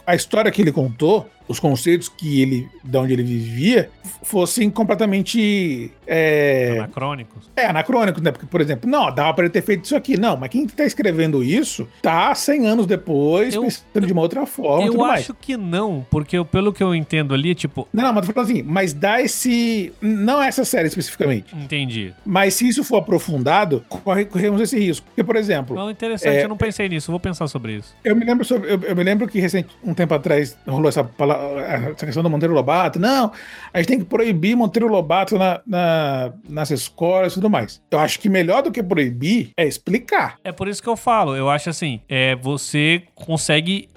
a história que ele contou os conceitos que ele, de onde ele vivia, fossem completamente. É... Anacrônicos? É, anacrônicos, né? Porque, por exemplo, não, dava para ele ter feito isso aqui. Não, mas quem está escrevendo isso tá 100 anos depois, eu, pensando de uma outra forma. Eu acho mais. que não, porque pelo que eu entendo ali, tipo. Não, não, mas tô falando assim, mas dá esse. Não essa série especificamente. Entendi. Mas se isso for aprofundado, corremos esse risco. Porque, por exemplo. Não, interessante, é... eu não pensei nisso, vou pensar sobre isso. Eu me lembro sobre. Eu, eu me lembro que recente, um tempo atrás rolou essa palavra essa questão do Monteiro Lobato. Não, a gente tem que proibir Monteiro Lobato na, na, nas escolas e tudo mais. Eu acho que melhor do que proibir é explicar. É por isso que eu falo. Eu acho assim, é, você consegue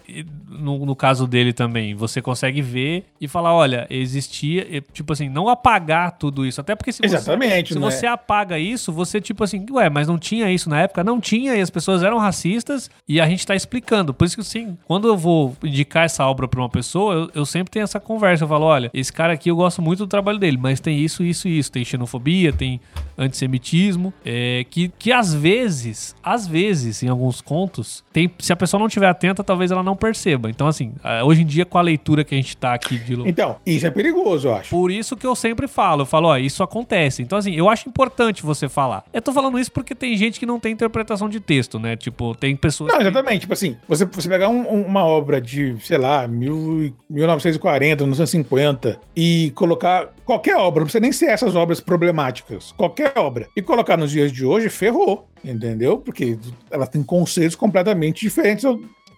no, no, caso dele também, você consegue ver e falar, olha, existia, tipo assim, não apagar tudo isso. Até porque se Exatamente, você, se né? você apaga isso, você tipo assim, ué, mas não tinha isso na época? Não tinha, e as pessoas eram racistas e a gente tá explicando. Por isso que, sim, quando eu vou indicar essa obra pra uma pessoa, eu, eu sempre tenho essa conversa. Eu falo, olha, esse cara aqui eu gosto muito do trabalho dele, mas tem isso, isso e isso. Tem xenofobia, tem antissemitismo, é, que, que às vezes, às vezes, em alguns contos, tem, se a pessoa não estiver atenta, talvez ela não perceba. Então, assim, hoje em dia, com a leitura que a gente tá aqui de. Então, isso é perigoso, eu acho. Por isso que eu sempre falo, eu falo, ó, isso acontece. Então, assim, eu acho importante você falar. Eu tô falando isso porque tem gente que não tem interpretação de texto, né? Tipo, tem pessoas. Não, exatamente. Que... Tipo assim, você, você pegar um, uma obra de, sei lá, mil, 1940, 1950 e colocar qualquer obra, não precisa nem ser essas obras problemáticas, qualquer obra, e colocar nos dias de hoje, ferrou, entendeu? Porque ela tem conceitos completamente diferentes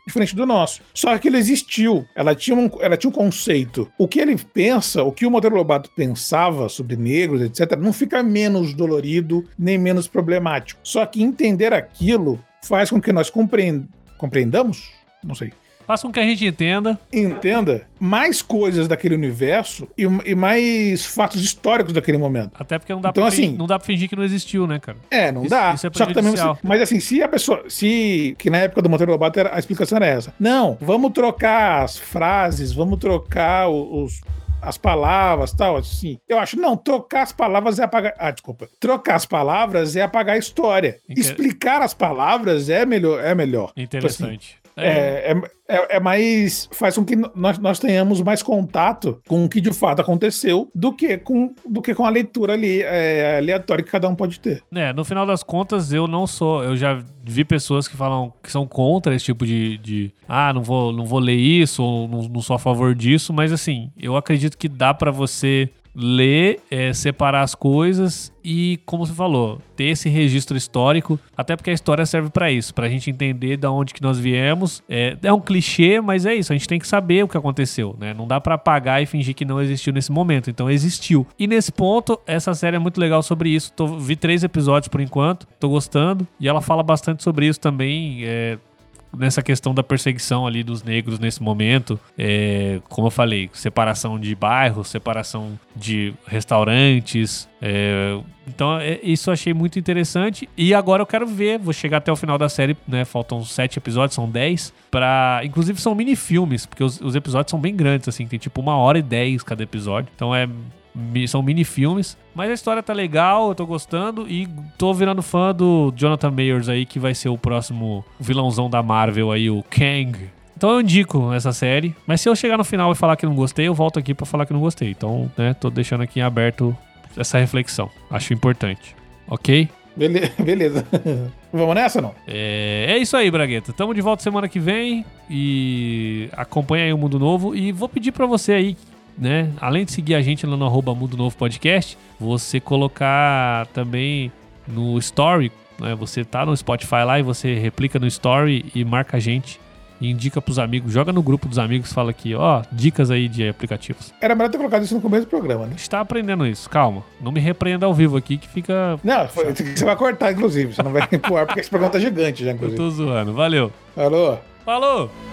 diferente do nosso. Só que ele existiu. Ela tinha um, ela tinha um conceito. O que ele pensa, o que o Monteiro Lobato pensava sobre negros, etc., não fica menos dolorido nem menos problemático. Só que entender aquilo faz com que nós compreend, compreendamos, não sei, Faça com que a gente entenda. Entenda mais coisas daquele universo e, e, mais fatos históricos daquele momento. Até porque não dá, então, pra, assim, não dá pra fingir que não existiu, né, cara? É, não isso, dá. Isso é Só que também mas assim, se a pessoa. Se. Que na época do Monteiro Lobato a explicação era essa. Não, vamos trocar as frases, vamos trocar os, as palavras tal, assim. Eu acho, não, trocar as palavras é apagar. Ah, desculpa. Trocar as palavras é apagar a história. Inter... Explicar as palavras é melhor. É melhor. Interessante. Tipo assim, é, é, é, é, mais. faz com que nós, nós tenhamos mais contato com o que de fato aconteceu do que com, do que com a leitura ali, é, aleatória que cada um pode ter. É, no final das contas, eu não sou. Eu já vi pessoas que falam que são contra esse tipo de. de ah, não vou, não vou ler isso, ou não, não sou a favor disso, mas assim, eu acredito que dá para você ler, é, separar as coisas e, como você falou, ter esse registro histórico, até porque a história serve para isso, para a gente entender de onde que nós viemos. É, é, um clichê, mas é isso, a gente tem que saber o que aconteceu, né? Não dá para apagar e fingir que não existiu nesse momento, então existiu. E nesse ponto, essa série é muito legal sobre isso. Tô, vi três episódios por enquanto, tô gostando, e ela fala bastante sobre isso também. É, nessa questão da perseguição ali dos negros nesse momento. É, como eu falei, separação de bairros, separação de restaurantes. É, então, é, isso eu achei muito interessante. E agora eu quero ver, vou chegar até o final da série, né? Faltam sete episódios, são dez. Pra, inclusive são mini-filmes, porque os, os episódios são bem grandes, assim, tem tipo uma hora e dez cada episódio. Então é são mini filmes, mas a história tá legal, eu tô gostando e tô virando fã do Jonathan Mayers aí, que vai ser o próximo vilãozão da Marvel aí, o Kang. Então eu indico essa série, mas se eu chegar no final e falar que não gostei, eu volto aqui para falar que não gostei. Então, né, tô deixando aqui em aberto essa reflexão. Acho importante. OK? (laughs) Beleza. (laughs) Vamos nessa não? É, é isso aí, Bragueta. Tamo de volta semana que vem e acompanha aí o Mundo Novo e vou pedir para você aí né? Além de seguir a gente lá no arroba Mundo Novo Podcast, você colocar também no Story, né? Você tá no Spotify lá e você replica no Story e marca a gente e indica pros amigos, joga no grupo dos amigos, fala aqui, ó, dicas aí de aplicativos. Era melhor ter colocado isso no começo do programa, né? A gente tá aprendendo isso, calma. Não me repreenda ao vivo aqui que fica. Não, (laughs) você vai cortar, inclusive. Você não vai (laughs) pro ar porque esse programa tá gigante já, inclusive. Eu tô zoando. Valeu. Falou. Falou!